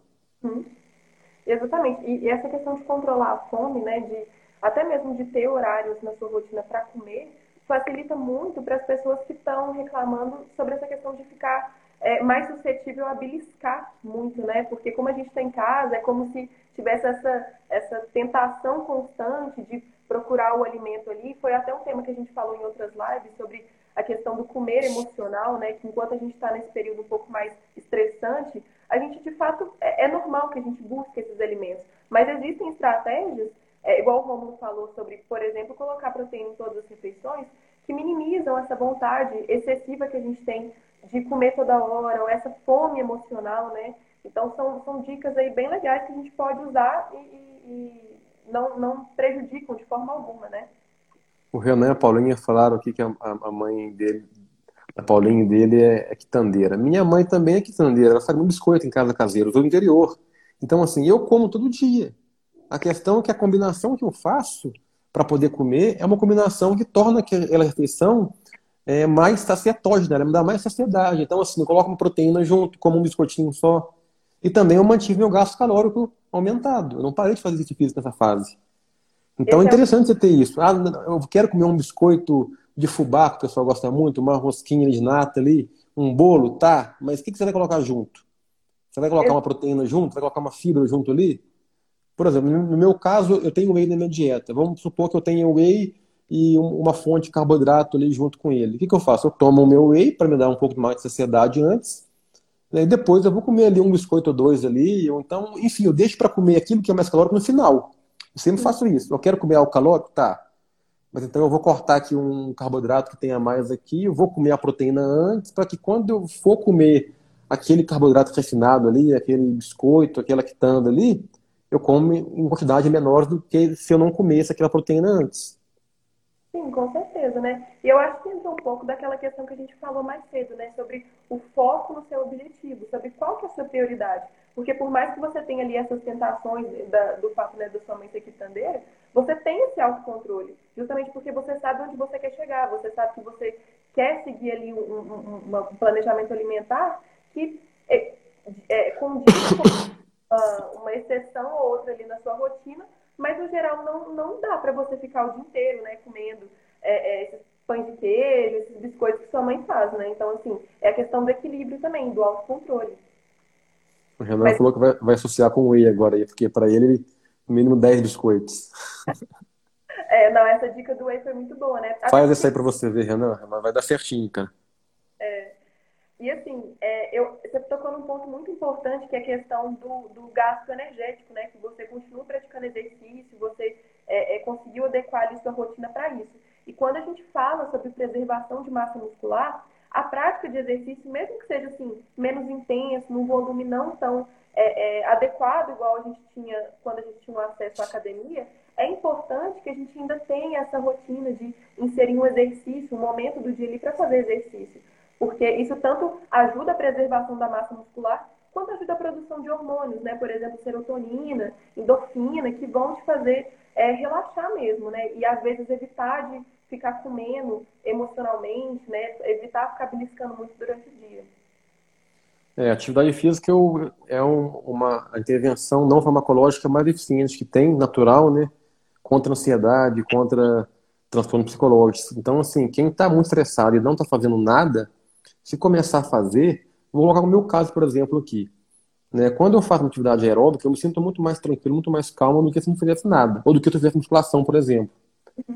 Exatamente. E essa questão de controlar a fome, né, de até mesmo de ter horários na sua rotina para comer, facilita muito para as pessoas que estão reclamando sobre essa questão de ficar é, mais suscetível a beliscar muito, né? Porque como a gente está em casa, é como se tivesse essa, essa tentação constante de procurar o alimento ali. Foi até um tema que a gente falou em outras lives sobre a questão do comer emocional, né? Que enquanto a gente está nesse período um pouco mais estressante, a gente de fato é, é, normal que a gente busque esses alimentos. Mas existem estratégias, é, igual o Romulo falou sobre, por exemplo, colocar proteína em todas as refeições, que minimizam essa vontade excessiva que a gente tem de comer toda hora, ou essa fome emocional, né? Então são, são dicas aí bem legais que a gente pode usar e, e não, não prejudicam de forma alguma, né? O Renan e a Paulinha falaram aqui que a, a mãe dele, a Paulinha dele é, é quitandeira. Minha mãe também é quitandeira, ela faz um biscoito em casa caseiro, do interior. Então, assim, eu como todo dia. A questão é que a combinação que eu faço para poder comer é uma combinação que torna aquela refeição é, mais sacietógena, ela me dá mais saciedade. Então, assim, eu coloco uma proteína junto, como um biscoitinho só. E também eu mantive meu gasto calórico aumentado. Eu não parei de fazer exercício físico nessa fase. Então é interessante você ter isso. Ah, eu quero comer um biscoito de fubá, que o pessoal gosta muito, uma rosquinha de nata ali, um bolo, tá, mas o que, que você vai colocar junto? Você vai colocar uma proteína junto? Vai colocar uma fibra junto ali? Por exemplo, no meu caso, eu tenho whey na minha dieta. Vamos supor que eu tenha whey e uma fonte de carboidrato ali junto com ele. O que, que eu faço? Eu tomo o meu whey para me dar um pouco mais de saciedade antes, né? e depois eu vou comer ali um biscoito ou dois ali, ou então, enfim, eu deixo para comer aquilo que é mais calórico no final. Eu sempre faço isso. Eu quero comer algo calórico? Tá. Mas então eu vou cortar aqui um carboidrato que tenha mais aqui, eu vou comer a proteína antes, para que quando eu for comer aquele carboidrato refinado ali, aquele biscoito, aquela quitanda ali, eu como em quantidade menor do que se eu não comesse aquela proteína antes. Sim, com certeza, né? E eu acho que entra um pouco daquela questão que a gente falou mais cedo, né? Sobre o foco no seu objetivo, sobre qual que é a sua prioridade. Porque por mais que você tenha ali essas tentações da, do fato né, da sua mãe ser quitandeira, você tem esse autocontrole. Justamente porque você sabe onde você quer chegar, você sabe que você quer seguir ali um, um, um planejamento alimentar que é, é, condiz com uh, uma exceção ou outra ali na sua rotina, mas no geral não, não dá para você ficar o dia inteiro, né, comendo é, é, esses pães de queijo, esses biscoitos que sua mãe faz, né? Então, assim, é a questão do equilíbrio também, do autocontrole. O Renan mas... falou que vai, vai, associar com o whey agora, porque para ele, no mínimo 10 biscoitos. É, não, essa dica do whey foi muito boa, né? Faz essa aí para você ver, Renan, mas vai dar certinho, cara. É. E assim, é, eu, você tocou num ponto muito importante, que é a questão do, do gasto energético, né? Que você continua praticando exercício, você é, é, conseguiu adequar ali sua rotina para isso. E quando a gente fala sobre preservação de massa muscular, a prática de exercício, mesmo que seja assim, menos intenso, num volume não tão é, é, adequado, igual a gente tinha quando a gente tinha um acesso à academia, é importante que a gente ainda tenha essa rotina de inserir um exercício, um momento do dia ali para fazer exercício porque isso tanto ajuda a preservação da massa muscular, quanto ajuda a produção de hormônios, né? Por exemplo, serotonina, endorfina, que vão te fazer é, relaxar mesmo, né? E às vezes evitar de ficar comendo emocionalmente, né? Evitar ficar beliscando muito durante o dia. É, atividade física é uma intervenção não farmacológica mais eficiente que tem, natural, né? Contra ansiedade, contra transtornos psicológicos. Então, assim, quem está muito estressado e não está fazendo nada, se começar a fazer, vou colocar o meu caso, por exemplo, aqui. Né? Quando eu faço uma atividade aeróbica, eu me sinto muito mais tranquilo, muito mais calmo do que se não fizesse nada. Ou do que se eu fizesse musculação, por exemplo.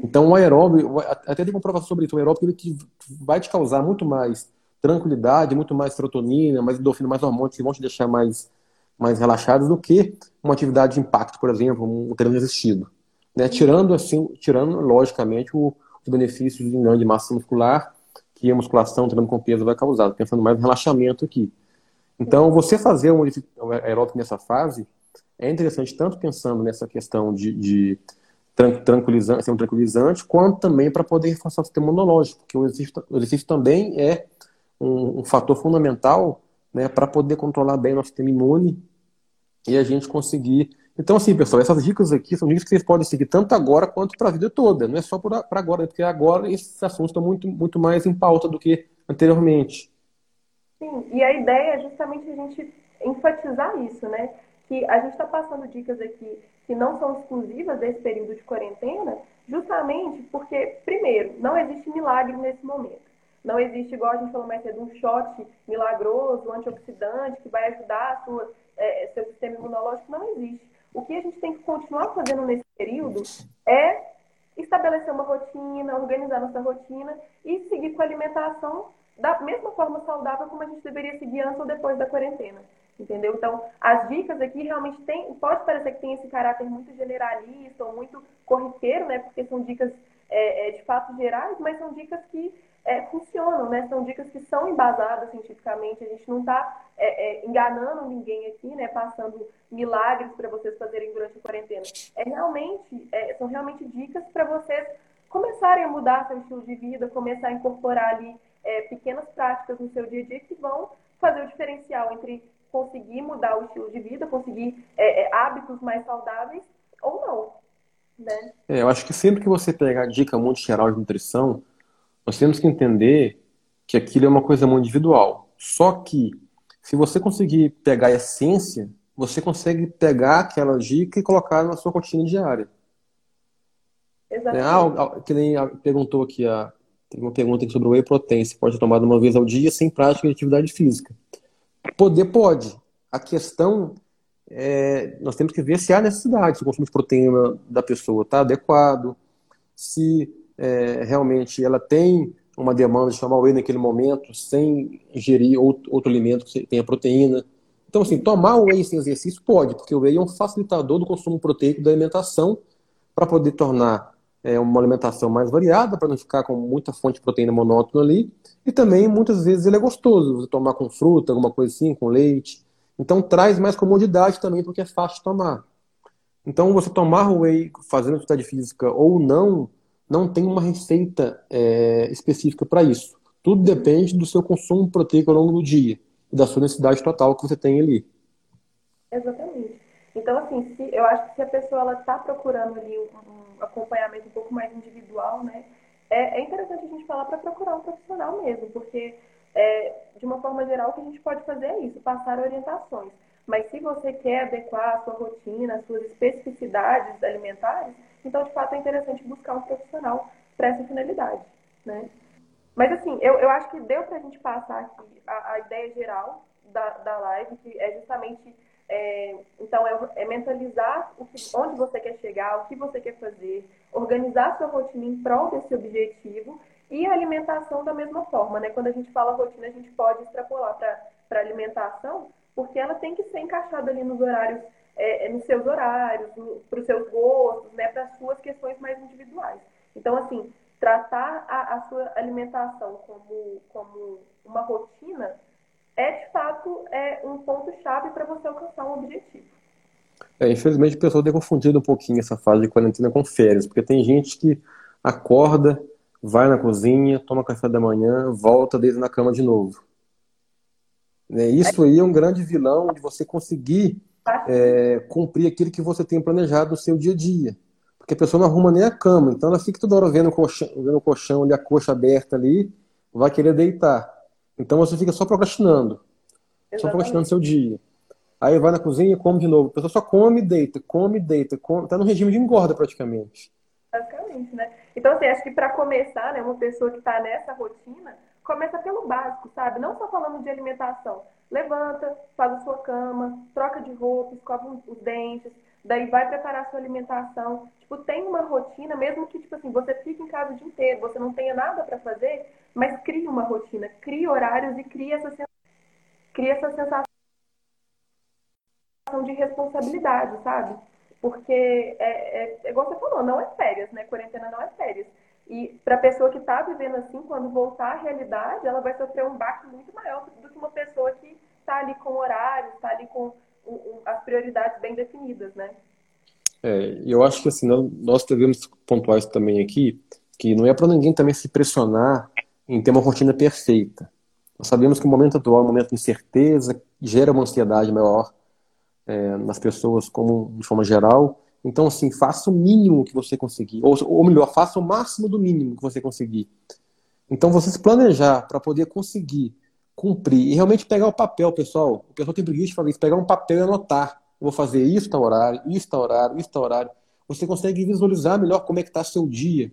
Então, o aeróbico, até tem comprovação sobre isso, o aeróbico ele te, vai te causar muito mais tranquilidade, muito mais serotonina, mais endorfina, mais hormônios que vão te deixar mais, mais relaxados do que uma atividade de impacto, por exemplo, um treino resistido. Né? Tirando, assim, tirando, logicamente, o, os benefícios de ganho de massa muscular que a musculação, treinando com peso, vai causar. Pensando mais no relaxamento aqui. Então, você fazer um aeróbico nessa fase é interessante, tanto pensando nessa questão de, de tranquilizante, ser um tranquilizante, quanto também para poder reforçar o sistema imunológico, porque o exercício, o exercício também é um, um fator fundamental né, para poder controlar bem o nosso sistema imune e a gente conseguir Então, assim, pessoal, essas dicas aqui são dicas que vocês podem seguir tanto agora quanto para a vida toda. Não é só para agora, porque agora esses assuntos estão muito, muito mais em pauta do que anteriormente. Sim, e a ideia é justamente a gente enfatizar isso, né? Que a gente está passando dicas aqui que não são exclusivas desse período de quarentena, justamente porque, primeiro, não existe milagre nesse momento. Não existe, igual a gente falou mais cedo, um shot milagroso, antioxidante, que vai ajudar sua, é, seu sistema imunológico. Não existe. O que a gente tem que continuar fazendo nesse período é estabelecer uma rotina, organizar nossa rotina e seguir com a alimentação da mesma forma saudável como a gente deveria seguir antes ou depois da quarentena. Entendeu? Então, as dicas aqui realmente tem, pode parecer que tem esse caráter muito generalista ou muito corriqueiro, né? Porque são dicas é, é, de fato gerais, mas são dicas que é, funcionam, né? São dicas que são embasadas cientificamente. A gente não está é, é, enganando ninguém aqui, né? Passando milagres para vocês fazerem durante a quarentena. É realmente, é, são realmente dicas para vocês começarem a mudar seu estilo de vida, começar a incorporar ali pequenas práticas no seu dia a dia que vão fazer o diferencial entre conseguir mudar o estilo de vida, conseguir é, é, hábitos mais saudáveis ou não. Né? É, eu acho que sempre que você pegar a dica muito geral de nutrição, nós temos que entender que aquilo é uma coisa muito individual. Só que, se você conseguir pegar a essência, você consegue pegar aquela dica e colocar na sua rotina diária. Exatamente. Ah, que nem perguntou aqui, a, tem uma pergunta aqui sobre o whey protein. Você pode tomar uma vez ao dia sem prática de atividade física. Poder pode. A questão é, nós temos que ver se há necessidade, se o consumo de proteína da pessoa está adequado, se é, realmente ela tem uma demanda de tomar whey naquele momento sem ingerir outro, outro alimento que tenha proteína. Então, assim, tomar whey sem exercício pode, porque o whey é um facilitador do consumo proteico da alimentação para poder tornar é, uma alimentação mais variada, para não ficar com muita fonte de proteína monótona ali. E também, muitas vezes, ele é gostoso, você tomar com fruta, alguma coisa assim, com leite. Então, traz mais comodidade também, porque é fácil de tomar. Então, você tomar whey fazendo atividade física ou não, não tem uma receita é, específica para isso. Tudo depende do seu consumo proteico ao longo do dia e da sua necessidade total que você tem ali. Exatamente. Então, assim, se, eu acho que se a pessoa está procurando ali um, acompanhamento um pouco mais individual, né, é, é interessante a gente falar para procurar um profissional mesmo, porque, é, de uma forma geral, o que a gente pode fazer é isso, passar orientações. Mas se você quer adequar a sua rotina, as suas especificidades alimentares, então, de fato, é interessante buscar um profissional para essa finalidade, né? Mas, assim, eu, eu acho que deu para a gente passar aqui a, a ideia geral da, da live, que é justamente é, então, é, é mentalizar que, onde você quer chegar, o que você quer fazer, organizar sua rotina em prol desse objetivo e a alimentação da mesma forma. Né? Quando a gente fala rotina, a gente pode extrapolar para alimentação, porque ela tem que ser encaixada ali nos horários, é, é nos seus horários, para os seus gostos, né? para as suas questões mais individuais. Então, assim, tratar a, a sua alimentação como, como uma rotina é de fato é um ponto-chave para você alcançar um objetivo. É, infelizmente o pessoal tem confundido um pouquinho essa fase de quarentena com férias, porque tem gente que acorda, vai na cozinha, toma café da manhã, volta desde na cama de novo. Né, isso aí é um grande vilão de você conseguir é, cumprir aquilo que você tem planejado no seu dia a dia. Porque a pessoa não arruma nem a cama, então ela fica toda hora vendo o colchão, vendo o colchão ali, a coxa aberta ali, vai querer deitar. Então você fica só procrastinando. Só procrastinando seu dia. Aí vai na cozinha e come de novo. A pessoa só come e deita, come e deita. Come... Tá no regime de engorda praticamente. Basicamente, né? Então, assim, acho que para começar, né, uma pessoa que está nessa rotina, começa pelo básico, sabe? Não só falando de alimentação. Levanta, faz a sua cama, troca de roupa, escova os dentes, daí vai preparar a sua alimentação. Tipo, tem uma rotina, mesmo que, tipo assim, você fique em casa o dia inteiro, você não tenha nada para fazer, mas crie uma rotina, crie horários e crie essa, crie essa sensação de responsabilidade, sabe? Porque, é, é, é igual você falou, não é férias, né? Quarentena não é férias. E para a pessoa que está vivendo assim, quando voltar à realidade, ela vai sofrer um baque muito maior do que uma pessoa que está ali com horários, está ali com as prioridades bem definidas, né? É, eu acho que assim, nós devemos pontuar isso também aqui, que não é para ninguém também se pressionar em ter uma rotina perfeita. Nós sabemos que o momento atual é um momento de incerteza, gera uma ansiedade maior. é, nas pessoas como de forma geral. Então, assim, faça o mínimo que você conseguir, ou, ou melhor, faça o máximo do mínimo que você conseguir. Então, você se planejar para poder conseguir cumprir e realmente pegar o papel, pessoal. O pessoal tem preguiça de fazer isso, pegar um papel e anotar. vou fazer isso tá horário, isso tá horário, isso tá horário. Você consegue visualizar melhor como é que está seu dia.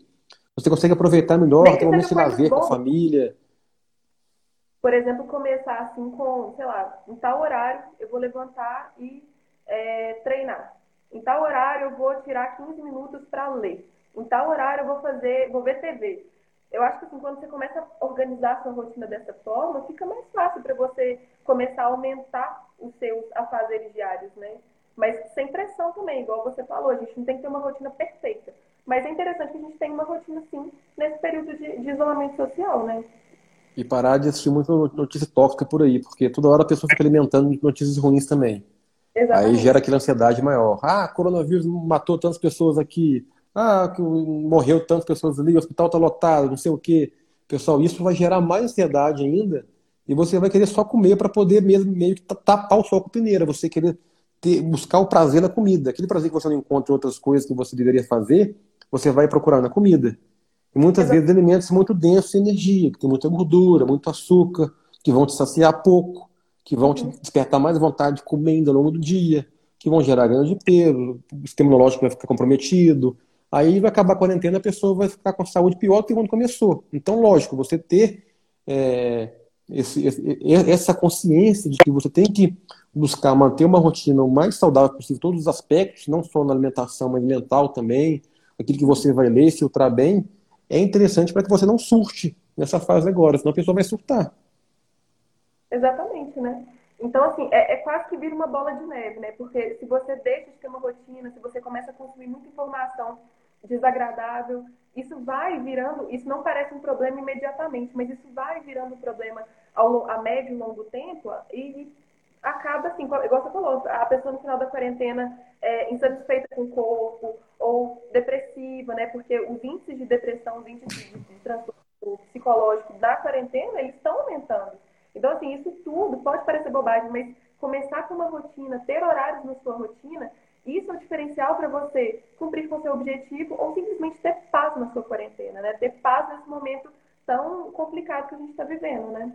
Você consegue aproveitar melhor, ter um momento de lazer com a família. Por exemplo, começar assim com, sei lá, em tal horário eu vou levantar e é, treinar. Em tal horário eu vou tirar 15 minutos para ler. Em tal horário eu vou fazer, vou ver TV eu acho que assim, quando você começa a organizar a sua rotina dessa forma, fica mais fácil para você começar a aumentar os seus afazeres diários, né? Mas sem pressão também, igual você falou, a gente não tem que ter uma rotina perfeita. Mas é interessante que a gente tenha uma rotina, sim, nesse período de, de isolamento social, né? E parar de assistir muita notícia tóxica por aí, porque toda hora a pessoa fica alimentando notícias ruins também. Exatamente. Aí gera aquela ansiedade maior. Ah, coronavírus matou tantas pessoas aqui. Ah, que morreu tantas pessoas ali, o hospital está lotado, não sei o quê. Pessoal, isso vai gerar mais ansiedade ainda e você vai querer só comer para poder mesmo meio que tapar o sol com peneira. Você querer ter, buscar o prazer na comida. Aquele prazer que você não encontra em outras coisas que você deveria fazer, você vai procurar na comida. E muitas Exato. vezes alimentos muito densos em energia, que tem muita gordura, muito açúcar, que vão te saciar pouco, que vão te uhum. despertar mais vontade de comer ainda ao longo do dia, que vão gerar ganho de peso, o sistema imunológico vai ficar comprometido, aí vai acabar a quarentena, a pessoa vai ficar com a saúde pior do que quando começou. Então, lógico, você ter é, esse, esse, essa consciência de que você tem que buscar manter uma rotina o mais saudável possível, todos os aspectos, não só na alimentação, mas mental também, aquilo que você vai ler, filtrar bem, é interessante para que você não surte nessa fase agora, senão a pessoa vai surtar. Exatamente, né? Então, assim, é, é, quase que vira uma bola de neve, né? Porque se você deixa de ter uma rotina, se você começa a consumir muita informação desagradável. Isso vai virando, isso não parece um problema imediatamente, mas isso vai virando um problema ao, a médio e longo tempo e acaba assim, igual você falou, a pessoa no final da quarentena é, insatisfeita com o corpo ou depressiva, né? Porque os índices de depressão, os índices de, transtorno psicológico da quarentena, eles estão aumentando. Então, assim, isso tudo pode parecer bobagem, mas começar com uma rotina, ter horários na sua rotina, isso é um diferencial para você cumprir com seu objetivo ou simplesmente ter paz na sua quarentena, né? Ter paz nesse momento tão complicado que a gente está vivendo, né?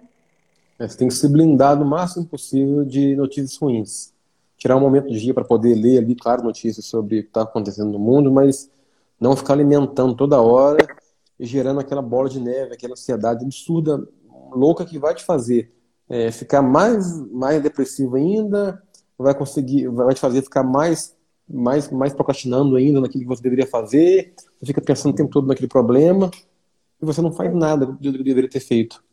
É, você tem que se blindar no máximo possível de notícias ruins. Tirar um momento do dia para poder ler ali, claro, notícias sobre o que está acontecendo no mundo, mas não ficar alimentando toda hora e gerando aquela bola de neve, aquela ansiedade absurda, louca que vai te fazer é, ficar mais, mais depressivo ainda, vai conseguir, vai te fazer ficar mais mais, mais procrastinando ainda naquilo que você deveria fazer, você fica pensando o tempo todo naquele problema e você não faz nada do que deveria ter feito.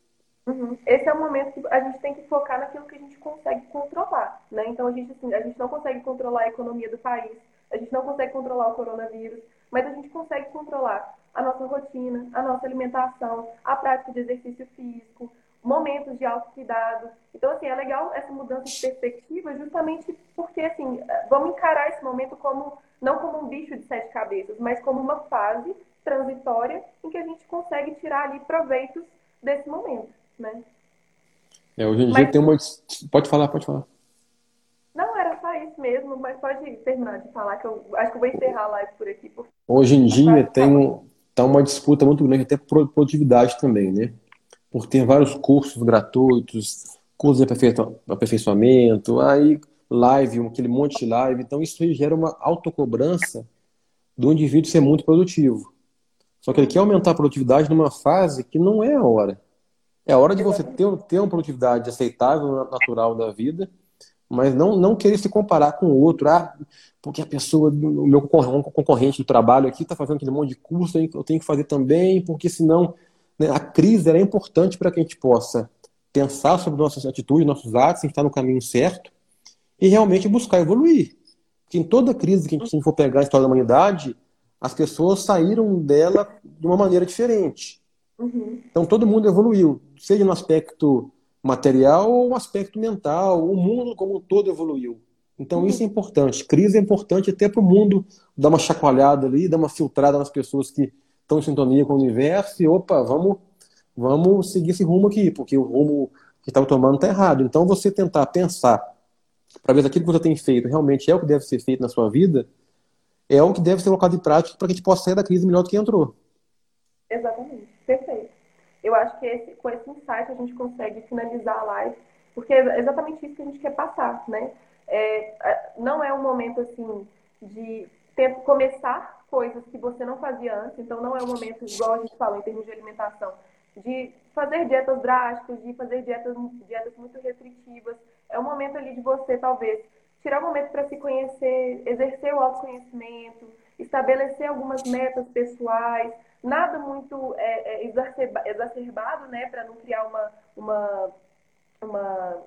Uhum. Esse é o momento que a gente tem que focar naquilo que a gente consegue controlar, né? Então a gente assim, a gente não consegue controlar a economia do país, a gente não consegue controlar o coronavírus, mas a gente consegue controlar a nossa rotina, a nossa alimentação, a prática de exercício físico, momentos de autocuidado. Então, assim, é legal essa mudança de perspectiva justamente porque, assim, vamos encarar esse momento como, não como um bicho de sete cabeças, mas como uma fase transitória em que a gente consegue tirar ali proveitos desse momento, né? É, hoje em mas, dia tem uma... Pode falar, pode falar. Não, era só isso mesmo, mas pode terminar de falar, que eu acho que eu vou encerrar a live por aqui. Porque... Hoje em dia tem tá uma disputa muito grande até por produtividade também, né? por ter vários cursos gratuitos, cursos de aperfeiçoamento, aí live, aquele monte de live. Então isso gera uma autocobrança do indivíduo ser muito produtivo. Só que ele quer aumentar a produtividade numa fase que não é a hora. É a hora de você ter, ter uma produtividade aceitável, natural da vida, mas não, não querer se comparar com o outro. Ah, porque a pessoa, o meu concorrente do trabalho aqui está fazendo aquele monte de curso, eu tenho que fazer também, porque senão né? A crise é importante para que a gente possa pensar sobre nossas atitudes, nossos atos, estar no caminho certo e realmente buscar evoluir. Porque em toda crise que a gente for pegar a história da humanidade, as pessoas saíram dela de uma maneira diferente. Uhum. Então todo mundo evoluiu, seja no aspecto material ou no aspecto mental, o mundo como um todo evoluiu. Então uhum. isso é importante. Crise é importante até para o mundo dar uma chacoalhada ali, dar uma filtrada nas pessoas que estão em sintonia com o universo e, opa, vamos, vamos seguir esse rumo aqui, porque o rumo que estava tomando está errado. Então, você tentar pensar para ver se aquilo que você tem feito realmente é o que deve ser feito na sua vida, é o que deve ser colocado em prática para que a gente possa sair da crise melhor do que entrou. Exatamente, perfeito. Eu acho que esse, com esse insight a gente consegue finalizar a live, porque é exatamente isso que a gente quer passar, né? É, não é um momento assim de começar coisas que você não fazia antes, então não é um momento, igual a gente falou em termos de alimentação, de fazer dietas drásticas, de fazer dietas, dietas muito restritivas. É um momento ali de você, talvez, tirar um momento para se conhecer, exercer o autoconhecimento, estabelecer algumas metas pessoais, nada muito é, é, exacerbado, né, para não criar uma, uma, uma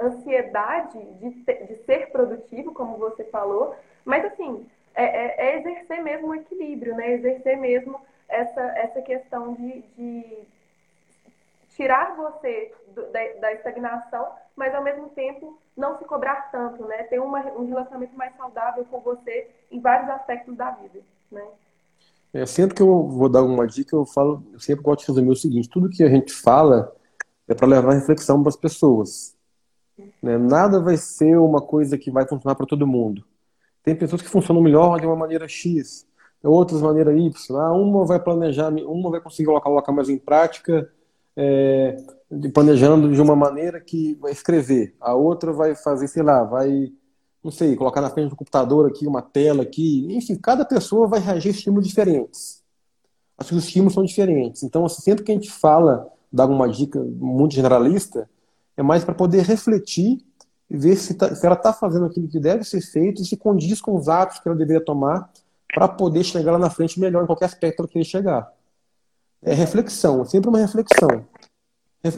ansiedade de, de ser produtivo, como você falou, mas assim, é, é, é exercer mesmo o equilíbrio, né, exercer mesmo essa, essa questão de, de tirar você do, da, da, estagnação, mas ao mesmo tempo não se cobrar tanto, né? Ter uma, um relacionamento mais saudável com você em vários aspectos da vida, né? É, sempre que eu vou dar uma dica, eu falo, eu sempre gosto de resumir o seguinte: tudo que a gente fala é para levar reflexão para as pessoas. Né? Nada vai ser uma coisa que vai funcionar para todo mundo. Tem pessoas que funcionam melhor de uma maneira X, outras de maneira Y. Ah, uma vai planejar, uma vai conseguir colocar mais em prática é, planejando de uma maneira que vai escrever, a outra vai fazer, sei lá, vai, não sei, colocar na frente do computador aqui, uma tela aqui, enfim, cada pessoa vai reagir a estímulos diferentes. Acho que os estímulos são diferentes. Então, assim, sempre que a gente fala, dá uma dica muito generalista, é mais para poder refletir e ver se, tá, se ela está fazendo aquilo que deve ser feito e se condiz com os atos que ela deveria tomar para poder chegar lá na frente melhor em qualquer aspecto que queira chegar é reflexão, é sempre uma reflexão.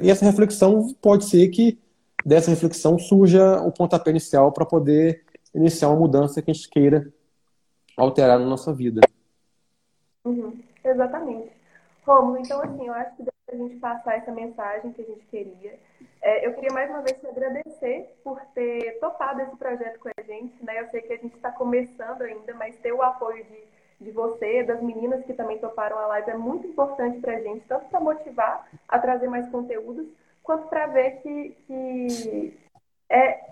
E essa reflexão pode ser que dessa reflexão surja o pontapé inicial para poder iniciar uma mudança que a gente queira alterar na nossa vida. Uhum, exatamente. Romulo, então assim, eu acho que dá a gente passar essa mensagem que a gente queria. É, eu queria mais uma vez te agradecer por ter topado esse projeto com a gente. Né? Eu sei que a gente está começando ainda, mas ter o apoio de de você, das meninas que também toparam a live, é muito importante para a gente, tanto para motivar a trazer mais conteúdos, quanto para ver que, que, é,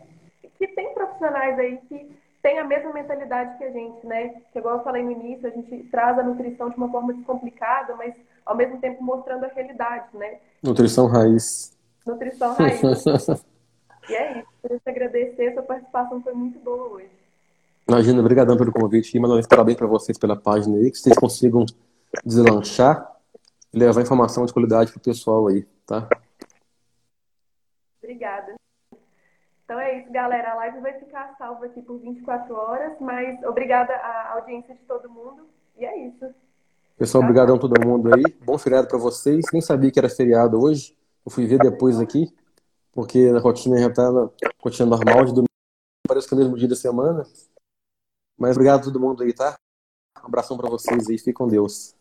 que tem profissionais aí que têm a mesma mentalidade que a gente, né? Que, igual eu falei no início, a gente traz a nutrição de uma forma descomplicada, mas ao mesmo tempo mostrando a realidade, né? Nutrição raiz. Nutrição raiz. e é isso. Queria te agradecer, sua participação foi muito boa hoje. Imagina, obrigadão pelo convite. E mandar parabéns para vocês pela página aí, que vocês consigam deslanchar e levar informação de qualidade para o pessoal aí, tá? Obrigada. Então é isso, galera. A live vai ficar salva aqui por 24 horas, mas obrigada à audiência de todo mundo. E é isso. Pessoal, tá. obrigadão a todo mundo aí. Bom feriado para vocês. Nem sabia que era feriado hoje. Eu fui ver depois aqui, porque na rotina já tá na rotina normal de domingo. Parece que é o mesmo dia da semana. Mas obrigado a todo mundo aí, tá? Um abração para vocês aí, fiquem com Deus.